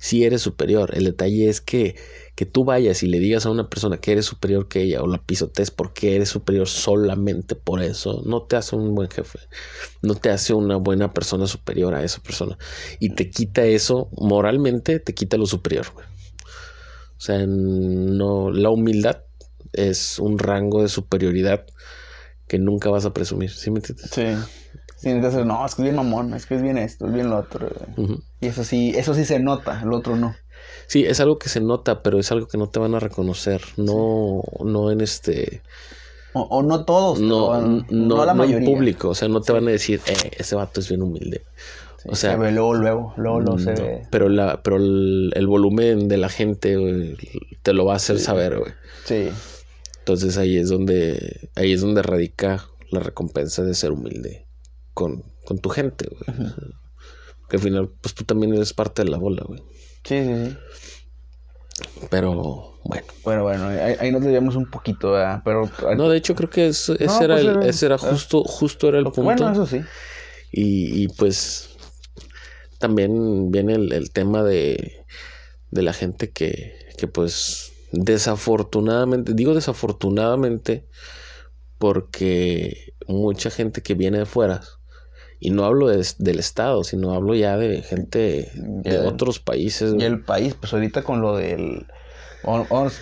Sí eres superior. El detalle es que, que tú vayas y le digas a una persona que eres superior que ella o la pisotees porque eres superior solamente por eso, no te hace un buen jefe. No te hace una buena persona superior a esa persona. Y te quita eso, moralmente, te quita lo superior. O sea, no, la humildad es un rango de superioridad que nunca vas a presumir, ¿sí me entiendes? Sí. Entonces, no, es que es bien mamón, es que es bien esto, es bien lo otro. Y eso sí, eso sí se nota, el otro no. Sí, es algo que se nota, pero es algo que no te van a reconocer. No, no en este. O, no todos, no, no, no, la mayoría. en público. O sea, no te van a decir, eh, ese vato es bien humilde. o sea, se ve luego, luego, luego, luego se ve. Pero, la, pero el, el, volumen de la gente te lo va a hacer saber, güey. Sí. Entonces ahí es donde, ahí es donde radica la recompensa de ser humilde con, con tu gente, güey. Que al final, pues tú también eres parte de la bola, güey. Sí, sí, sí. Pero bueno. Bueno, bueno, ahí, nos debíamos un poquito, ¿verdad? Pero. No, de hecho, creo que ese, era, pues el, ese era justo, justo era el punto. Bueno, eso sí. Y, y pues también viene el, el tema de, de, la gente que, que, pues, desafortunadamente, digo desafortunadamente, porque mucha gente que viene de fuera y no hablo del Estado, sino hablo ya de gente de otros países. Y el país, pues ahorita con lo del...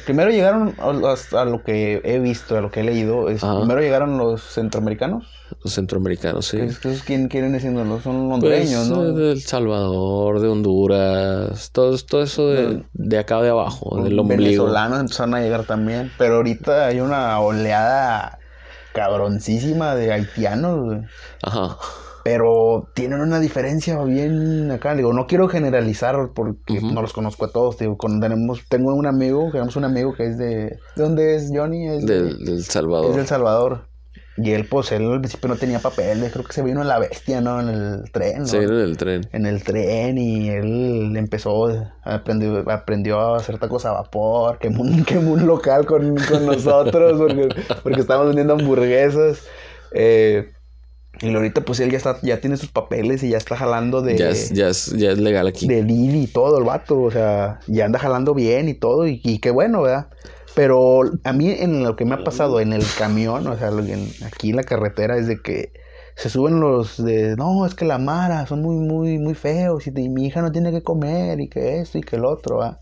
primero llegaron a, lo que he visto, a lo que he leído, primero llegaron los centroamericanos. Los centroamericanos, sí. Entonces, ¿quién quieren siendo? Son hondureños, pues, ¿no? De El Salvador, de Honduras, todo, todo eso de, de acá de abajo, del ombligo. Venezolanos empezaron a llegar también, pero ahorita hay una oleada cabroncísima de haitianos, Ajá. Pero tienen una diferencia bien acá. Digo, no quiero generalizar porque no los conozco a todos. Digo, tenemos, tengo un amigo, tenemos un amigo que es de. ¿De dónde es Johnny? Es del, Salvador. Es del Salvador. Y él, pues, él al principio no tenía papeles, creo que se vino en la bestia, ¿no? En el tren, ¿no? Se vino en el tren. En el tren y él empezó, aprendió, aprendió a hacer tacos a vapor, quemó un, quemó un local con, con nosotros porque, porque estábamos vendiendo hamburguesas. Eh, y ahorita pues él ya está, ya tiene sus papeles y ya está jalando de... Ya es, ya es, ya es legal aquí. De Didi y todo el vato, o sea, ya anda jalando bien y todo, y, qué bueno, ¿verdad? Pero a mí en lo que me ha pasado en el camión, o sea, aquí en la carretera es de que se suben los de, no, es que la Mara son muy, muy, muy feos y, mi hija no tiene que comer y que esto y que el otro, ¿verdad?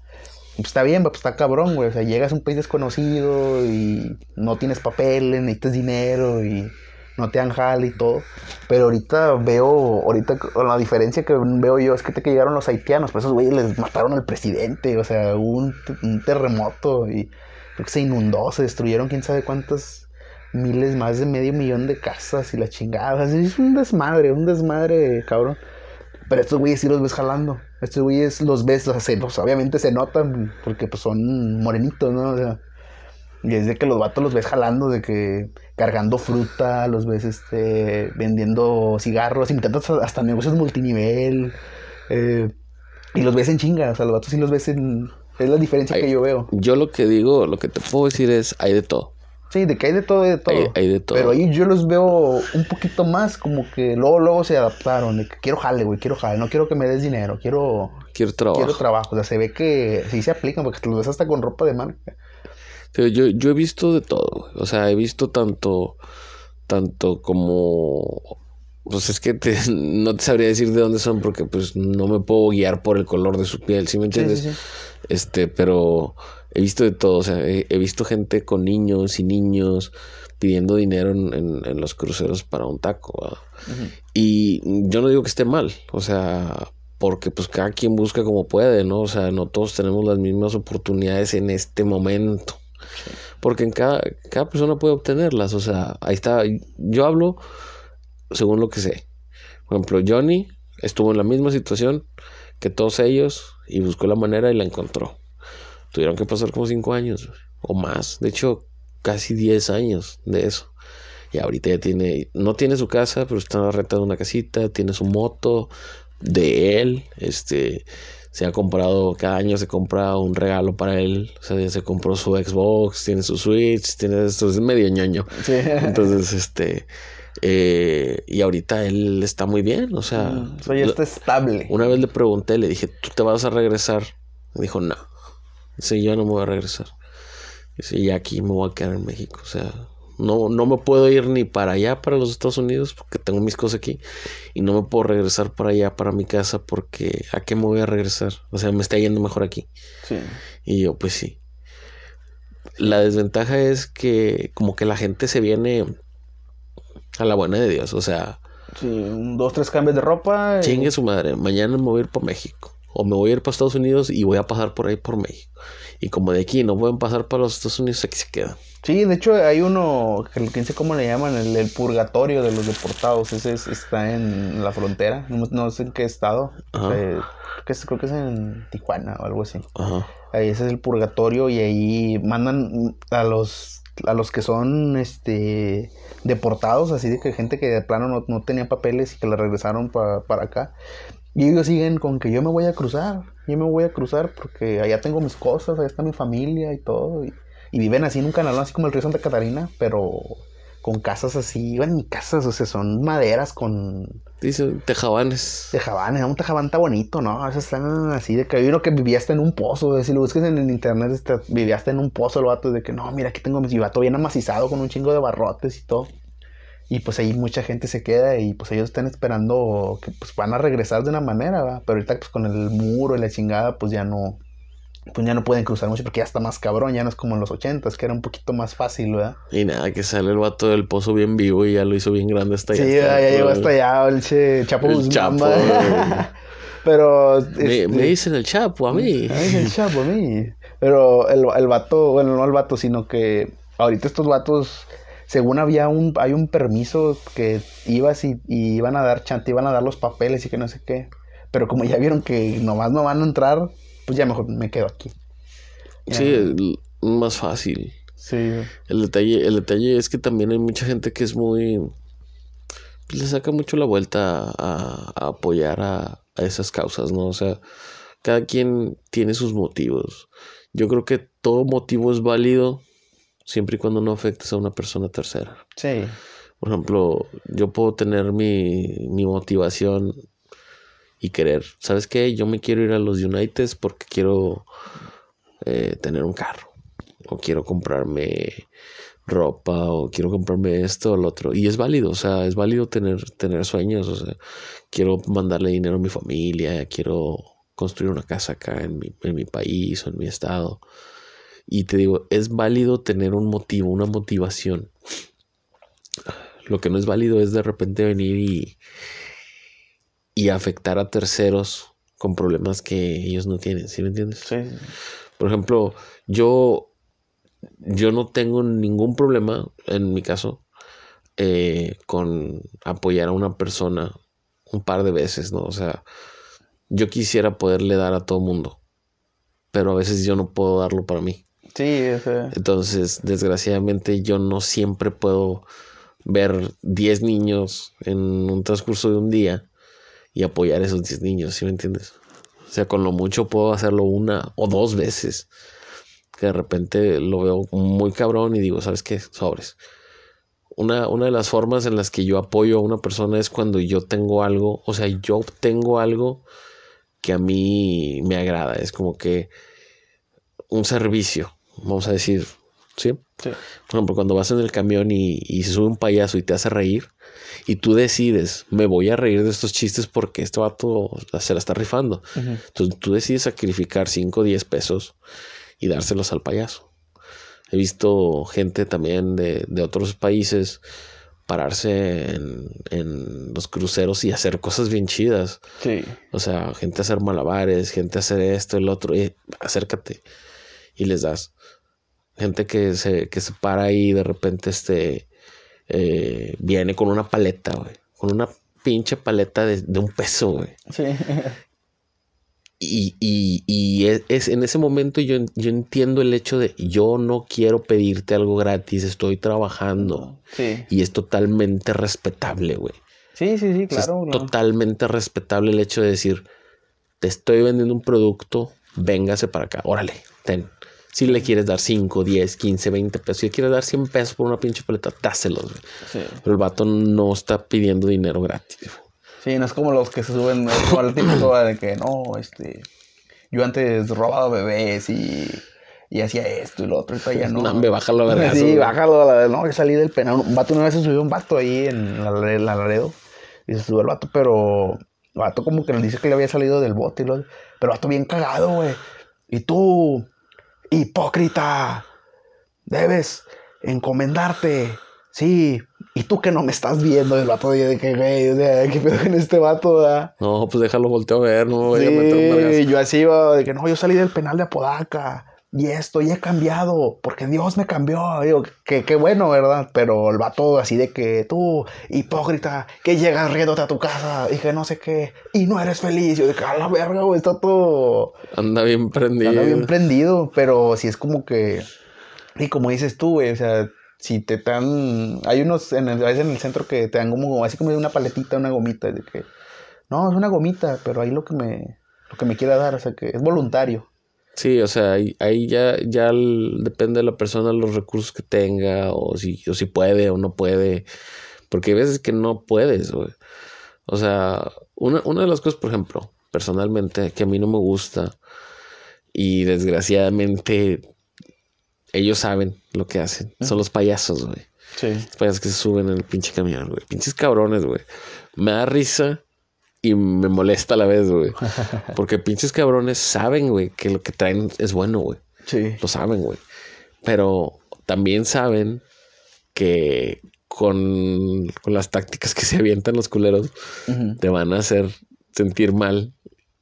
Pues está bien, pues está cabrón, güey. O sea, llegas a un país desconocido y no tienes papeles, necesitas dinero y no te dan jale y todo. Pero ahorita veo, ahorita la diferencia que veo yo es que te que llegaron los haitianos, pues esos güeyes les mataron al presidente, o sea, hubo un, terremoto y creo que se inundó, se destruyeron quién sabe cuántas miles, más de medio millón de casas y la chingada. Es un desmadre, un desmadre, cabrón. Pero estos güeyes sí los ves jalando. Estos güeyes los ves, o sea, pues, obviamente se notan porque pues son morenitos, ¿no? O sea, y es de que los vatos los ves jalando, de que cargando fruta, los ves este, vendiendo cigarros, invitando hasta negocios multinivel. Eh, y los ves en chinga, o sea, los vatos sí los ves en... Es la diferencia que yo veo. Yo lo que digo, lo que te puedo decir es, hay de todo. Sí, de que hay de todo, hay de todo. Hay, de todo. Pero ahí yo los veo un poquito más como que luego, luego se adaptaron. De que quiero jale, güey, quiero jale. No quiero que me des dinero, quiero... Quiero trabajo. Quiero trabajo. O sea, se ve que sí se aplican porque te los ves hasta con ropa de marca. Yo, yo he visto de todo, o sea, he visto tanto, tanto como, pues es que no te sabría decir de dónde son porque pues no me puedo guiar por el color de su piel, ¿sí me entiendes? Este, pero he visto de todo, o sea, he, visto gente con niños y niños pidiendo dinero en, los cruceros para un taco. Y yo no digo que esté mal, o sea, porque pues cada quien busca como puede, ¿no? O sea, no todos tenemos las mismas oportunidades en este momento. Porque en cada, cada persona puede obtenerlas. O sea, ahí está. Yo hablo según lo que sé. Por ejemplo, Johnny estuvo en la misma situación que todos ellos y buscó la manera y la encontró. Tuvieron que pasar como 5 años o más. De hecho, casi 10 años de eso. Y ahorita ya tiene, no tiene su casa, pero está rentando una casita, tiene su moto de él, este, se ha comprado, cada año se compra un regalo para él. O sea, ya se compró su Xbox, tiene su Switch, tiene esto, es medio ñoño. Entonces, este. Eh, y ahorita él está muy bien, o sea. Mm, ya está estable. Una vez le pregunté, le dije, ¿tú te vas a regresar? Me dijo, no. Dice, yo no me voy a regresar. Dice, y aquí me voy a quedar en México. O sea, no, no me puedo ir ni para allá, para los Estados Unidos, porque tengo mis cosas aquí. Y no me puedo regresar para allá, para mi casa, porque ¿a qué me voy a regresar? O sea, me está yendo mejor aquí. Sí. Y yo, pues sí. La desventaja es que como que la gente se viene A la buena de Dios, o sea. Sí, un, dos, tres cambios de ropa. y- Chingue su madre, mañana me voy a ir por México. O me voy a ir para Estados Unidos y voy a pasar por ahí por México. Y como de aquí no pueden pasar para los Estados Unidos, aquí se quedan. Sí, de hecho hay uno, que quién sé cómo le llaman, el, el purgatorio de los deportados. Ese es- está en la frontera, no, no sé en qué estado. Ajá. Eh, creo, que es, creo que es en Tijuana o algo así. Ajá. Ahí ese es el purgatorio y ahí mandan a los a los que son este deportados, así de que gente que de plano no, no tenía papeles y que la regresaron pa- para acá. Y ellos siguen con que yo me voy a cruzar, yo me voy a cruzar porque allá tengo mis cosas, allá está mi familia y todo. Y, y viven así en un canal, así como el río Santa Catarina, pero con casas así, bueno, ni casas, o sea, son maderas con Dicen tejabanes. Tejabán, era un Tejabán está bonito, ¿no? A veces están así de que hay uno que vivía hasta en un pozo. Si lo buscas en el internet, este, vivía hasta en un pozo el vato. De que no, mira, aquí tengo mi vato bien amacizado con un chingo de barrotes y todo. Y pues ahí mucha gente se queda y pues ellos están esperando que pues van a regresar de una manera, ¿va? Pero ahorita pues con el muro y la chingada, pues ya no. Pues ya no pueden cruzar mucho porque ya está más cabrón, ya no es como en los ochentas, que era un poquito más fácil, ¿verdad? Y nada, que sale el vato del pozo bien vivo y ya lo hizo bien grande hasta Sí, allá. ya, ya llegó hasta allá el che Chapo El. Pero. Me, este, me dicen el chapo a mí. Ay, el chapo, a mí. Pero el, el vato, bueno, no el vato, sino que ahorita estos vatos, según había un, hay un permiso que ibas y, y iban a dar chante, iban a dar los papeles y que no sé qué. Pero como ya vieron que nomás no van a entrar, pues ya mejor me quedo aquí. Sí, más fácil. Sí. El detalle, el detalle es que también hay mucha gente que es muy. pues, le saca mucho la vuelta a, a apoyar a, a esas causas, ¿no? O sea, cada quien tiene sus motivos. Yo creo que todo motivo es válido siempre y cuando no afectes a una persona tercera. Sí. Por ejemplo, yo puedo tener mi, mi motivación querer, ¿sabes qué? Yo me quiero ir a los Uniteds porque quiero eh, tener un carro o quiero comprarme ropa o quiero comprarme esto o lo otro. Y es válido, o sea, es válido tener, tener sueños, o sea, quiero mandarle dinero a mi familia, quiero construir una casa acá en mi, en mi país o en mi estado. Y te digo, es válido tener un motivo, una motivación. Lo que no es válido es de repente venir y, y afectar a terceros con problemas que ellos no tienen, ¿sí me entiendes? Sí. Por ejemplo, yo, yo no tengo ningún problema, en mi caso, eh, con apoyar a una persona un par de veces, ¿no? O sea, yo quisiera poderle dar a todo mundo, pero a veces yo no puedo darlo para mí. Sí, o sea, Entonces, desgraciadamente, yo no siempre puedo ver 10 niños en un transcurso de un día y apoyar a esos 10 niños, ¿sí me entiendes? O sea, con lo mucho puedo hacerlo una o dos veces. Que de repente lo veo muy cabrón y digo, ¿sabes qué? Sobres. Una, una de las formas en las que yo apoyo a una persona es cuando yo tengo algo, o sea, yo obtengo algo que a mí me agrada. Es como que un servicio, vamos a decir, ¿sí? sí. Por ejemplo, cuando vas en el camión y, y se sube un payaso y te hace reír, y tú decides, me voy a reír de estos chistes porque este vato se la está rifando. Ujú. Entonces tú decides sacrificar 5 o 10 pesos y dárselos al payaso. He visto gente también de, de otros países pararse en, en los cruceros y hacer cosas bien chidas. Sí. O sea, gente hacer malabares, gente hacer esto, el otro, eh, acércate y les das. Gente que se, que se para ahí y de repente este eh, viene con una paleta, güey. Con una pinche paleta de, de un peso, güey. Sí. Y, y, y es, es- en ese momento yo, yo entiendo el hecho de yo no quiero pedirte algo gratis, estoy trabajando. Sí. Y es totalmente respetable, güey. Sí, sí, sí, O sea, claro. es claro. totalmente respetable el hecho de decir, te estoy vendiendo un producto, véngase para acá, órale, ten. Si le quieres dar 5, 10, 15, 20 pesos, si le quieres dar 100 pesos por una pinche paleta, dáselos, güey. Sí. Pero el vato no está pidiendo dinero gratis. Sí, no es como los que se suben, es como el típico de que no, este, yo antes robaba bebés y, y hacía esto y lo otro, y ya no. No, me bájalo a vergazos, Sí, bájalo a la No, yo salí del penal. Un vato una vez se subió un vato ahí en la, la Laredo y se subió el vato, pero el vato como que le dice que le había salido del bote y lo, pero el vato bien cagado, güey. Y tú, hipócrita, debes encomendarte. Sí, ¿y tú que no me estás viendo? El vato de que, güey, o sea, ¿qué pedo con este vato, da? No, pues déjalo volteo a ver, no me voy Sí, a meter un yo así iba, de que no, yo salí del penal de Apodaca. Y esto, y he cambiado, porque Dios me cambió. Digo, que qué bueno, ¿verdad? Pero el vato así de que tú, hipócrita, que llegas riéndote a tu casa y que no sé qué, y no eres feliz. Yo de que a la verga, güey, está todo. Anda bien prendido. Anda bien prendido, pero sí es como que. Y como dices tú, güey, o sea, si te dan. Hay unos en el, a veces en el centro que te dan como así como una paletita, una gomita, de que. No, es una gomita, pero ahí lo que me. Lo que me quiera dar, o sea, que es voluntario. Sí, o sea, ahí, ahí ya, ya el- depende de la persona los recursos que tenga, o si, o si puede o no puede. Porque hay veces que no puedes, güey. O sea, una, una de las cosas, por ejemplo, personalmente, que a mí no me gusta, y desgraciadamente ellos saben lo que hacen, son los payasos, güey. Sí. Los payasos que se suben en el pinche camión, güey. Pinches cabrones, güey. Me da risa y me molesta a la vez, güey. Porque pinches cabrones saben, güey, que lo que traen es bueno, güey. Sí. Lo saben, güey. Pero también saben que con, con las tácticas que se avientan los culeros, te van a hacer sentir mal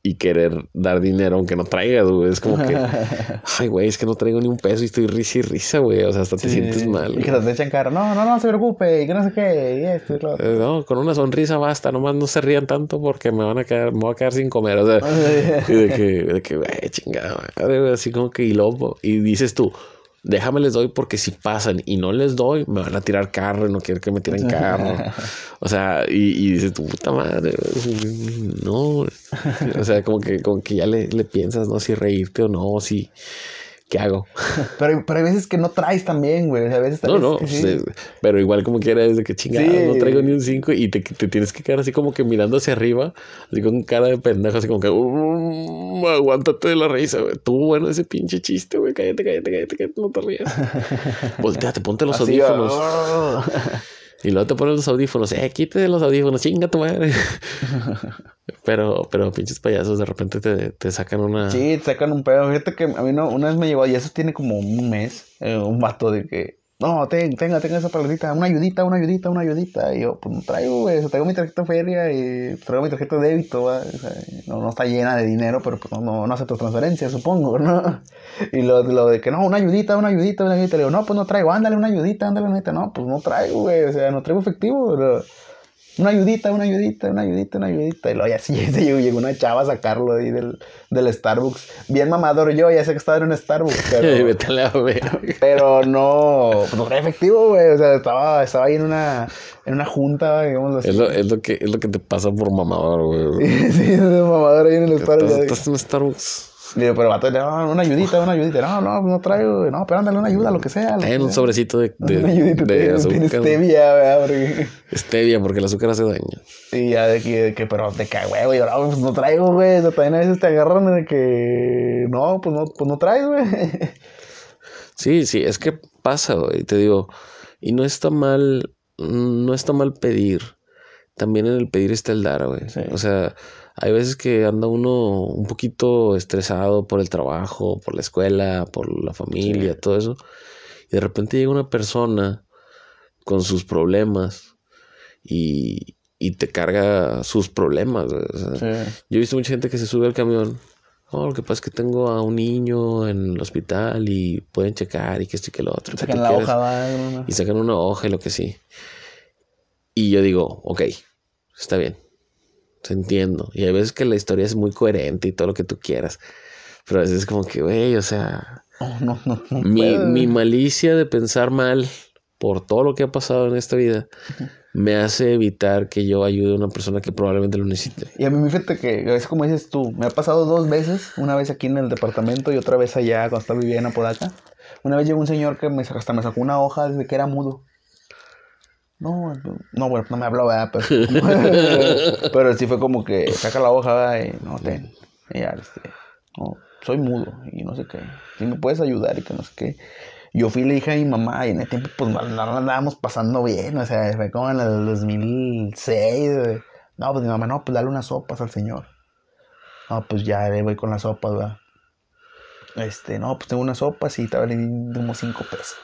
y querer dar dinero aunque no traigas, güey. Es como que, ay, güey, es que no traigo ni un peso y estoy risa y risa, güey. O sea, hasta te sientes mal. Y que te echan cara. No, no, no se preocupe. Y que no sé qué. Y esto y lo otro. Eh, no, con una sonrisa basta, nomás no se rían tanto porque me van a quedar, me voy a quedar sin comer. O sea, y de que, de que, güey, chingada madre, así como que y luego, y dices tú, déjame les doy porque si pasan y no les doy, me van a tirar carro y no quiero que me tiren carro. O sea, y, y dices tu puta madre, no, o sea, como que, como que ya le, le piensas, no, si reírte o no, si, ¿qué hago? Pero, pero hay veces que no traes también, güey. O sea, a veces No, no, veces que sí. pero igual como quiera es de que chingada, Sí. no traigo ni un 5 y te, te tienes que quedar así como que mirando hacia arriba, así con cara de pendejo, así como que "Mm, aguántate de la risa, güey. Tú, bueno, ese pinche chiste, güey, cállate, cállate, cállate, cállate, no te rías. Volteate, ponte los Así, audífonos. Y luego te pones los audífonos, eh, quítate los audífonos, chinga tu madre. pero, pero pinches payasos de repente te, te sacan una. Sí, te sacan un pedo. Fíjate que a mí no, una vez me llegó, y eso tiene como un mes, eh, un vato de que, no, ten- tenga, tenga esa paletita, una ayudita, una ayudita, una ayudita. Y yo, pues no traigo, güey, o sea, traigo mi tarjeta feria y traigo mi tarjeta de débito. O sea, no, no está llena de dinero, pero pues no, no, no acepto transferencias, supongo, ¿no? Y lo, lo de que, no, una ayudita, una ayudita, una ayudita. Le digo, no, pues no traigo, ándale una ayudita, ándale una ayudita. No, pues no traigo, güey, o sea, no traigo efectivo, pero una ayudita, una ayudita, una ayudita, una ayudita. Y luego ya sí, llegó, una chava a sacarlo ahí del, del Starbucks. Bien mamador yo, ya sé que estaba en un Starbucks, pero, no, pues no traía efectivo, güey. O sea, estaba, estaba ahí en una, en una junta, digamos así. Es lo, es, lo que, es lo que te pasa por mamador, güey. sí, es un mamador ahí en el Starbucks. Estás, estás en Starbucks. Le digo, pero vato, no, una ayudita, una ayudita. No, no, no traigo. No, pero ándale una ayuda, lo que sea. lo que En un sea. sobrecito de, de, Una ayudita, de azúcar. stevia, ¿verdad? Porque- Stevia, porque el azúcar hace daño. Y ya de que, de que pero de que, güey, yo no, pues no traigo, güey. O sea, también a veces te agarran de que, no, pues no, pues no traes, güey. Sí, sí, es que pasa, güey. Te digo, y no está mal, no está mal pedir. También en el pedir está el dar, güey. Sí. O sea, hay veces que anda uno un poquito estresado por el trabajo, por la escuela, por la familia, todo eso. Y de repente llega una persona con sus problemas y, y te carga sus problemas. O sea, Yo he visto mucha gente que se sube al camión. Oh, lo que pasa es que tengo a un niño en el hospital y pueden checar y que esto y que lo otro. Sacan la quieres. hoja, no, Y sacan una hoja y lo que sí. Y yo digo, ok, está bien. Te entiendo. Y hay veces que la historia es muy coherente y todo lo que tú quieras. Pero a veces es como que, güey, o sea, no, no, no, no mi, mi malicia de pensar mal por todo lo que ha pasado en esta vida me hace evitar que yo ayude a una persona que probablemente lo necesite. Y a mí, fíjate que es como dices tú, me ha pasado dos veces, una vez aquí en el departamento y otra vez allá cuando estaba viviendo en Apodaca. Una vez llegó un señor que me, hasta me sacó una hoja desde que era mudo. No, no, bueno, no me habló, ¿verdad? Pero, pero sí fue como que saca la hoja y no, ten. Y este, soy mudo y no sé qué. Si me puedes ayudar y que no sé qué. Yo fui y le dije a mi mamá y en ese tiempo pues no, la andábamos pasando bien, o sea, fue como en el 2006. güey. No, pues mi mamá, no, pues dale unas sopas al señor. No, pues ya voy con las sopas, ¿verdad? Este, no, pues tengo unas sopas y te valen como cinco pesos.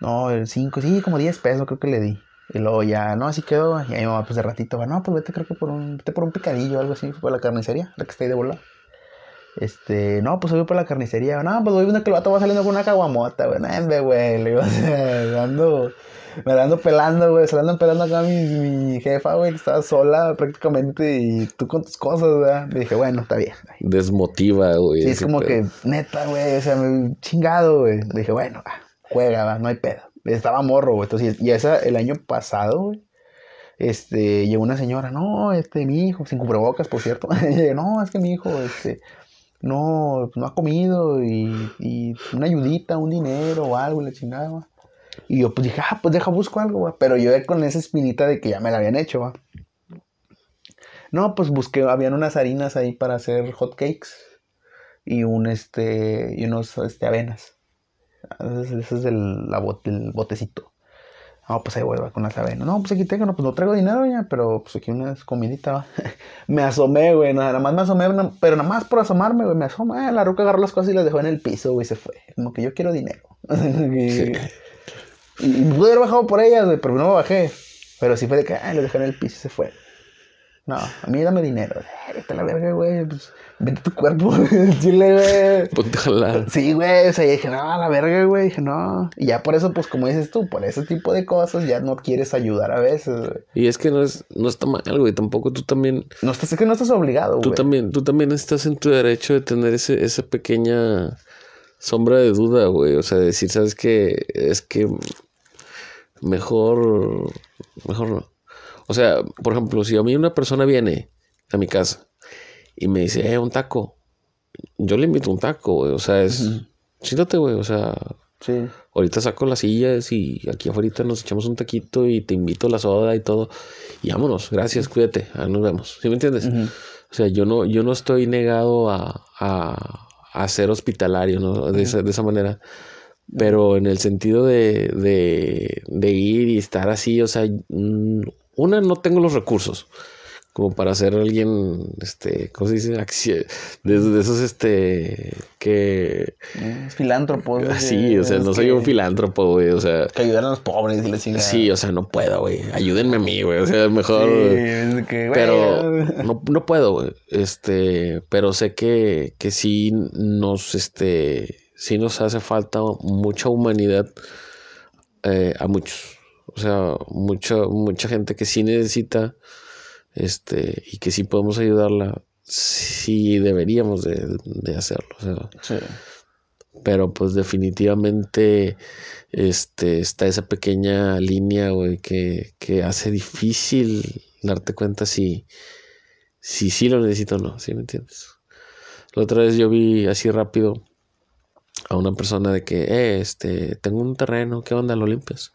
No, el 5, sí, como 10 pesos creo que le di. Y luego ya, no, así quedó. Y ahí mamá, pues de ratito, va, no, pues vete, creo que por un, vete por un picadillo o algo así, fue por la carnicería, la que está ahí de bola. Este, no, pues voy por la carnicería. No, pues voy viendo que el vato va saliendo con una caguamota, güey. No, güey, le iba dando, me dando pelando, güey. Se la andan pelando acá mi, mi jefa, güey, que estaba sola prácticamente y tú con tus cosas, güey. Me dije, bueno, está bien. Desmotiva, güey. Sí, es como que, neta, güey, o sea, me chingado, güey. Le dije, bueno, juega, no hay pedo. Estaba morro, güey. Entonces, y esa, el año pasado, este, llegó una señora, no, este, mi hijo, sin cubrebocas, por cierto. no, es que mi hijo, este, no, no ha comido y, una ayudita, un dinero o algo, le chingaba. Y yo, pues dije, ah, pues deja, busco algo. Pero yo con esa espinita de que ya me la habían hecho. No, pues busqué, habían unas harinas ahí para hacer hot cakes y un, este, y unos, este, avenas. Ese es el, la el botecito. No, pues ahí voy con las avenas. No, pues aquí tengo, no, pues no traigo dinero ya, pero pues aquí una comidita, va. me asomé, güey, nada, más me asomé, pero nada más por asomarme, güey, me asomé. La ruca agarró las cosas y las dejó en el piso, güey, se fue. Como que yo quiero dinero. y, y, pude haber bajado por ellas, güey, pero no me bajé. Pero sí fue de que, ay, lo dejé en el piso y se fue. No, a mí dame dinero. Vete la verga, güey. Pues, vete tu cuerpo. Chile, güey. Ponte a jalar. Sí, güey. O sea, dije, no, a la verga, güey. Dije, no. Y ya por eso, pues, como dices tú, por ese tipo de cosas ya no quieres ayudar a veces, güey. Y es que no, es, no está mal, güey. Tampoco tú también. No estás, es que no estás obligado, güey. Tú también, tú también estás en tu derecho de tener ese, esa pequeña sombra de duda, güey. O sea, decir, ¿sabes qué? Es que mejor. Mejor no. O sea, por ejemplo, si a mí una persona viene a mi casa y me dice, eh, un taco, yo le invito un taco, güey. O sea, es, siéntate, güey. O sea, sí. ahorita saco las sillas y aquí afuera nos echamos un taquito y te invito a la soda y todo. Y vámonos, gracias, cuídate, nos vemos. ¿Sí me entiendes? O sea, yo no, yo no estoy negado a, a, a ser hospitalario, ¿no? De, esa, de esa manera. Pero en el sentido de, de, de, ir y estar así, o sea, una, no tengo los recursos como para ser alguien, este, ¿cómo se dice? De, esos, este, que... Filántropo. Sí, o sea, no soy un filántropo, güey, o sea... Que ayudar a los pobres y les Sí, o sea, no puedo, güey, ayúdenme a mí, güey, o sea, mejor... Sí, que, pero no, no puedo, güey, este, pero sé que, que sí nos, este, sí nos hace falta mucha humanidad eh, a muchos. O sea, mucha, mucha gente que sí necesita este, y que sí podemos ayudarla, sí deberíamos de, hacerlo. Pero pues definitivamente este, está esa pequeña línea, güey, que, que hace difícil darte cuenta si, si sí lo necesito o no, ¿sí me entiendes? La otra vez yo vi así rápido a una persona de que, eh, este, tengo un terreno, ¿qué onda? ¿Lo limpias?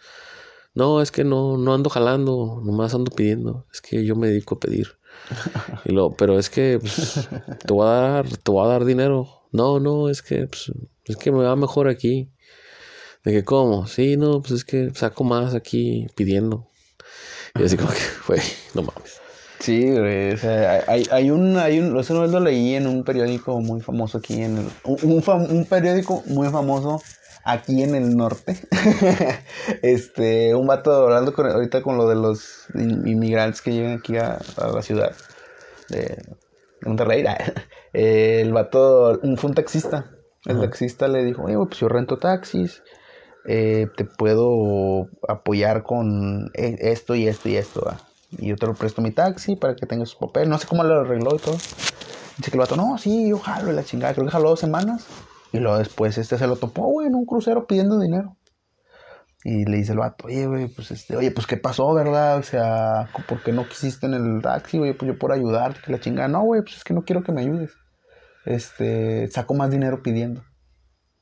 No, es que no, no ando jalando, nomás ando pidiendo. Es que yo me dedico a pedir. Y luego, pero es que pues, te voy a dar, te voy a dar dinero. No, no, es que pues, es que me va mejor aquí. De que cómo, sí, no, pues es que saco más aquí pidiendo. Y así como que, güey, no mames. Sí, güey, o sea, hay, hay un, hay un, eso lo leí en un periódico muy famoso aquí en el, un, un periódico muy famoso aquí en el norte. este, un vato hablando con, ahorita con lo de los inmigrantes que llegan aquí a, la ciudad de Monterrey. el vato fue un taxista. El taxista le dijo, oye, pues yo rento taxis. Eh, te puedo apoyar con e, esto y esto y esto. Y yo te lo presto mi taxi para que tengas su papel. No sé cómo lo arregló y todo. Dice que el vato, no, sí, yo jalo la chingada. Creo que jaló dos semanas. Y luego después este se lo topó, güey, en un crucero pidiendo dinero. Y le dice el vato, oye, güey, pues este, oye, pues qué pasó, ¿verdad? O sea, ¿por qué no quisiste en el taxi, güey? Pues yo por ayudarte, que la chingada. No, güey, pues es que no quiero que me ayudes. Este, saco más dinero pidiendo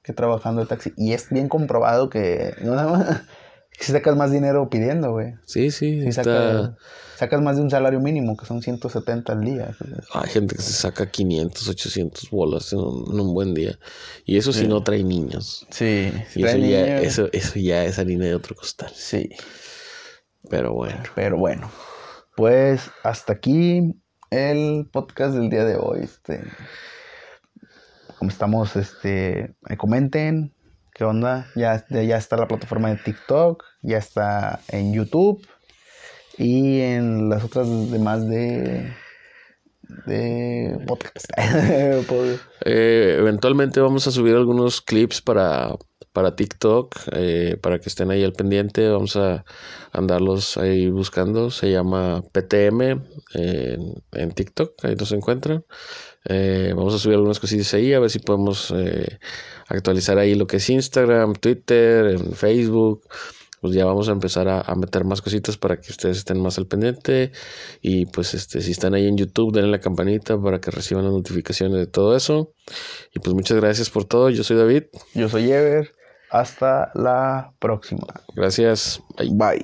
que trabajando el taxi. Y es bien comprobado que, si sacas más dinero pidiendo, güey. Sí, sí. sacas, más de un salario mínimo, que son 170 al día. Hay gente que se saca 500, 800 bolas en un, buen día. Y eso si no trae niños. Sí. y eso ya, eso, eso ya es harina de otro costal. Sí. Pero bueno. Pero bueno. Pues hasta aquí el podcast del día de hoy. Este, como estamos, este, comenten, ¿Qué onda? Ya, ya está la plataforma de TikTok, ya está en YouTube y en las otras demás de de podcast. eh, eventualmente vamos a subir algunos clips para, para TikTok, eh, para que estén ahí al pendiente. Vamos a andarlos ahí buscando. Se llama PTM en, TikTok, ahí nos encuentran. Eh, vamos a subir algunas cosillas ahí, a ver si podemos eh, actualizar ahí lo que es Instagram, Twitter, en Facebook pues ya vamos a empezar a, meter más cositas para que ustedes estén más al pendiente. Y pues este, si están ahí en YouTube, denle la campanita para que reciban las notificaciones de todo eso. Y pues muchas gracias por todo. Yo soy David. Yo soy Ever. Hasta la próxima. Gracias. Bye.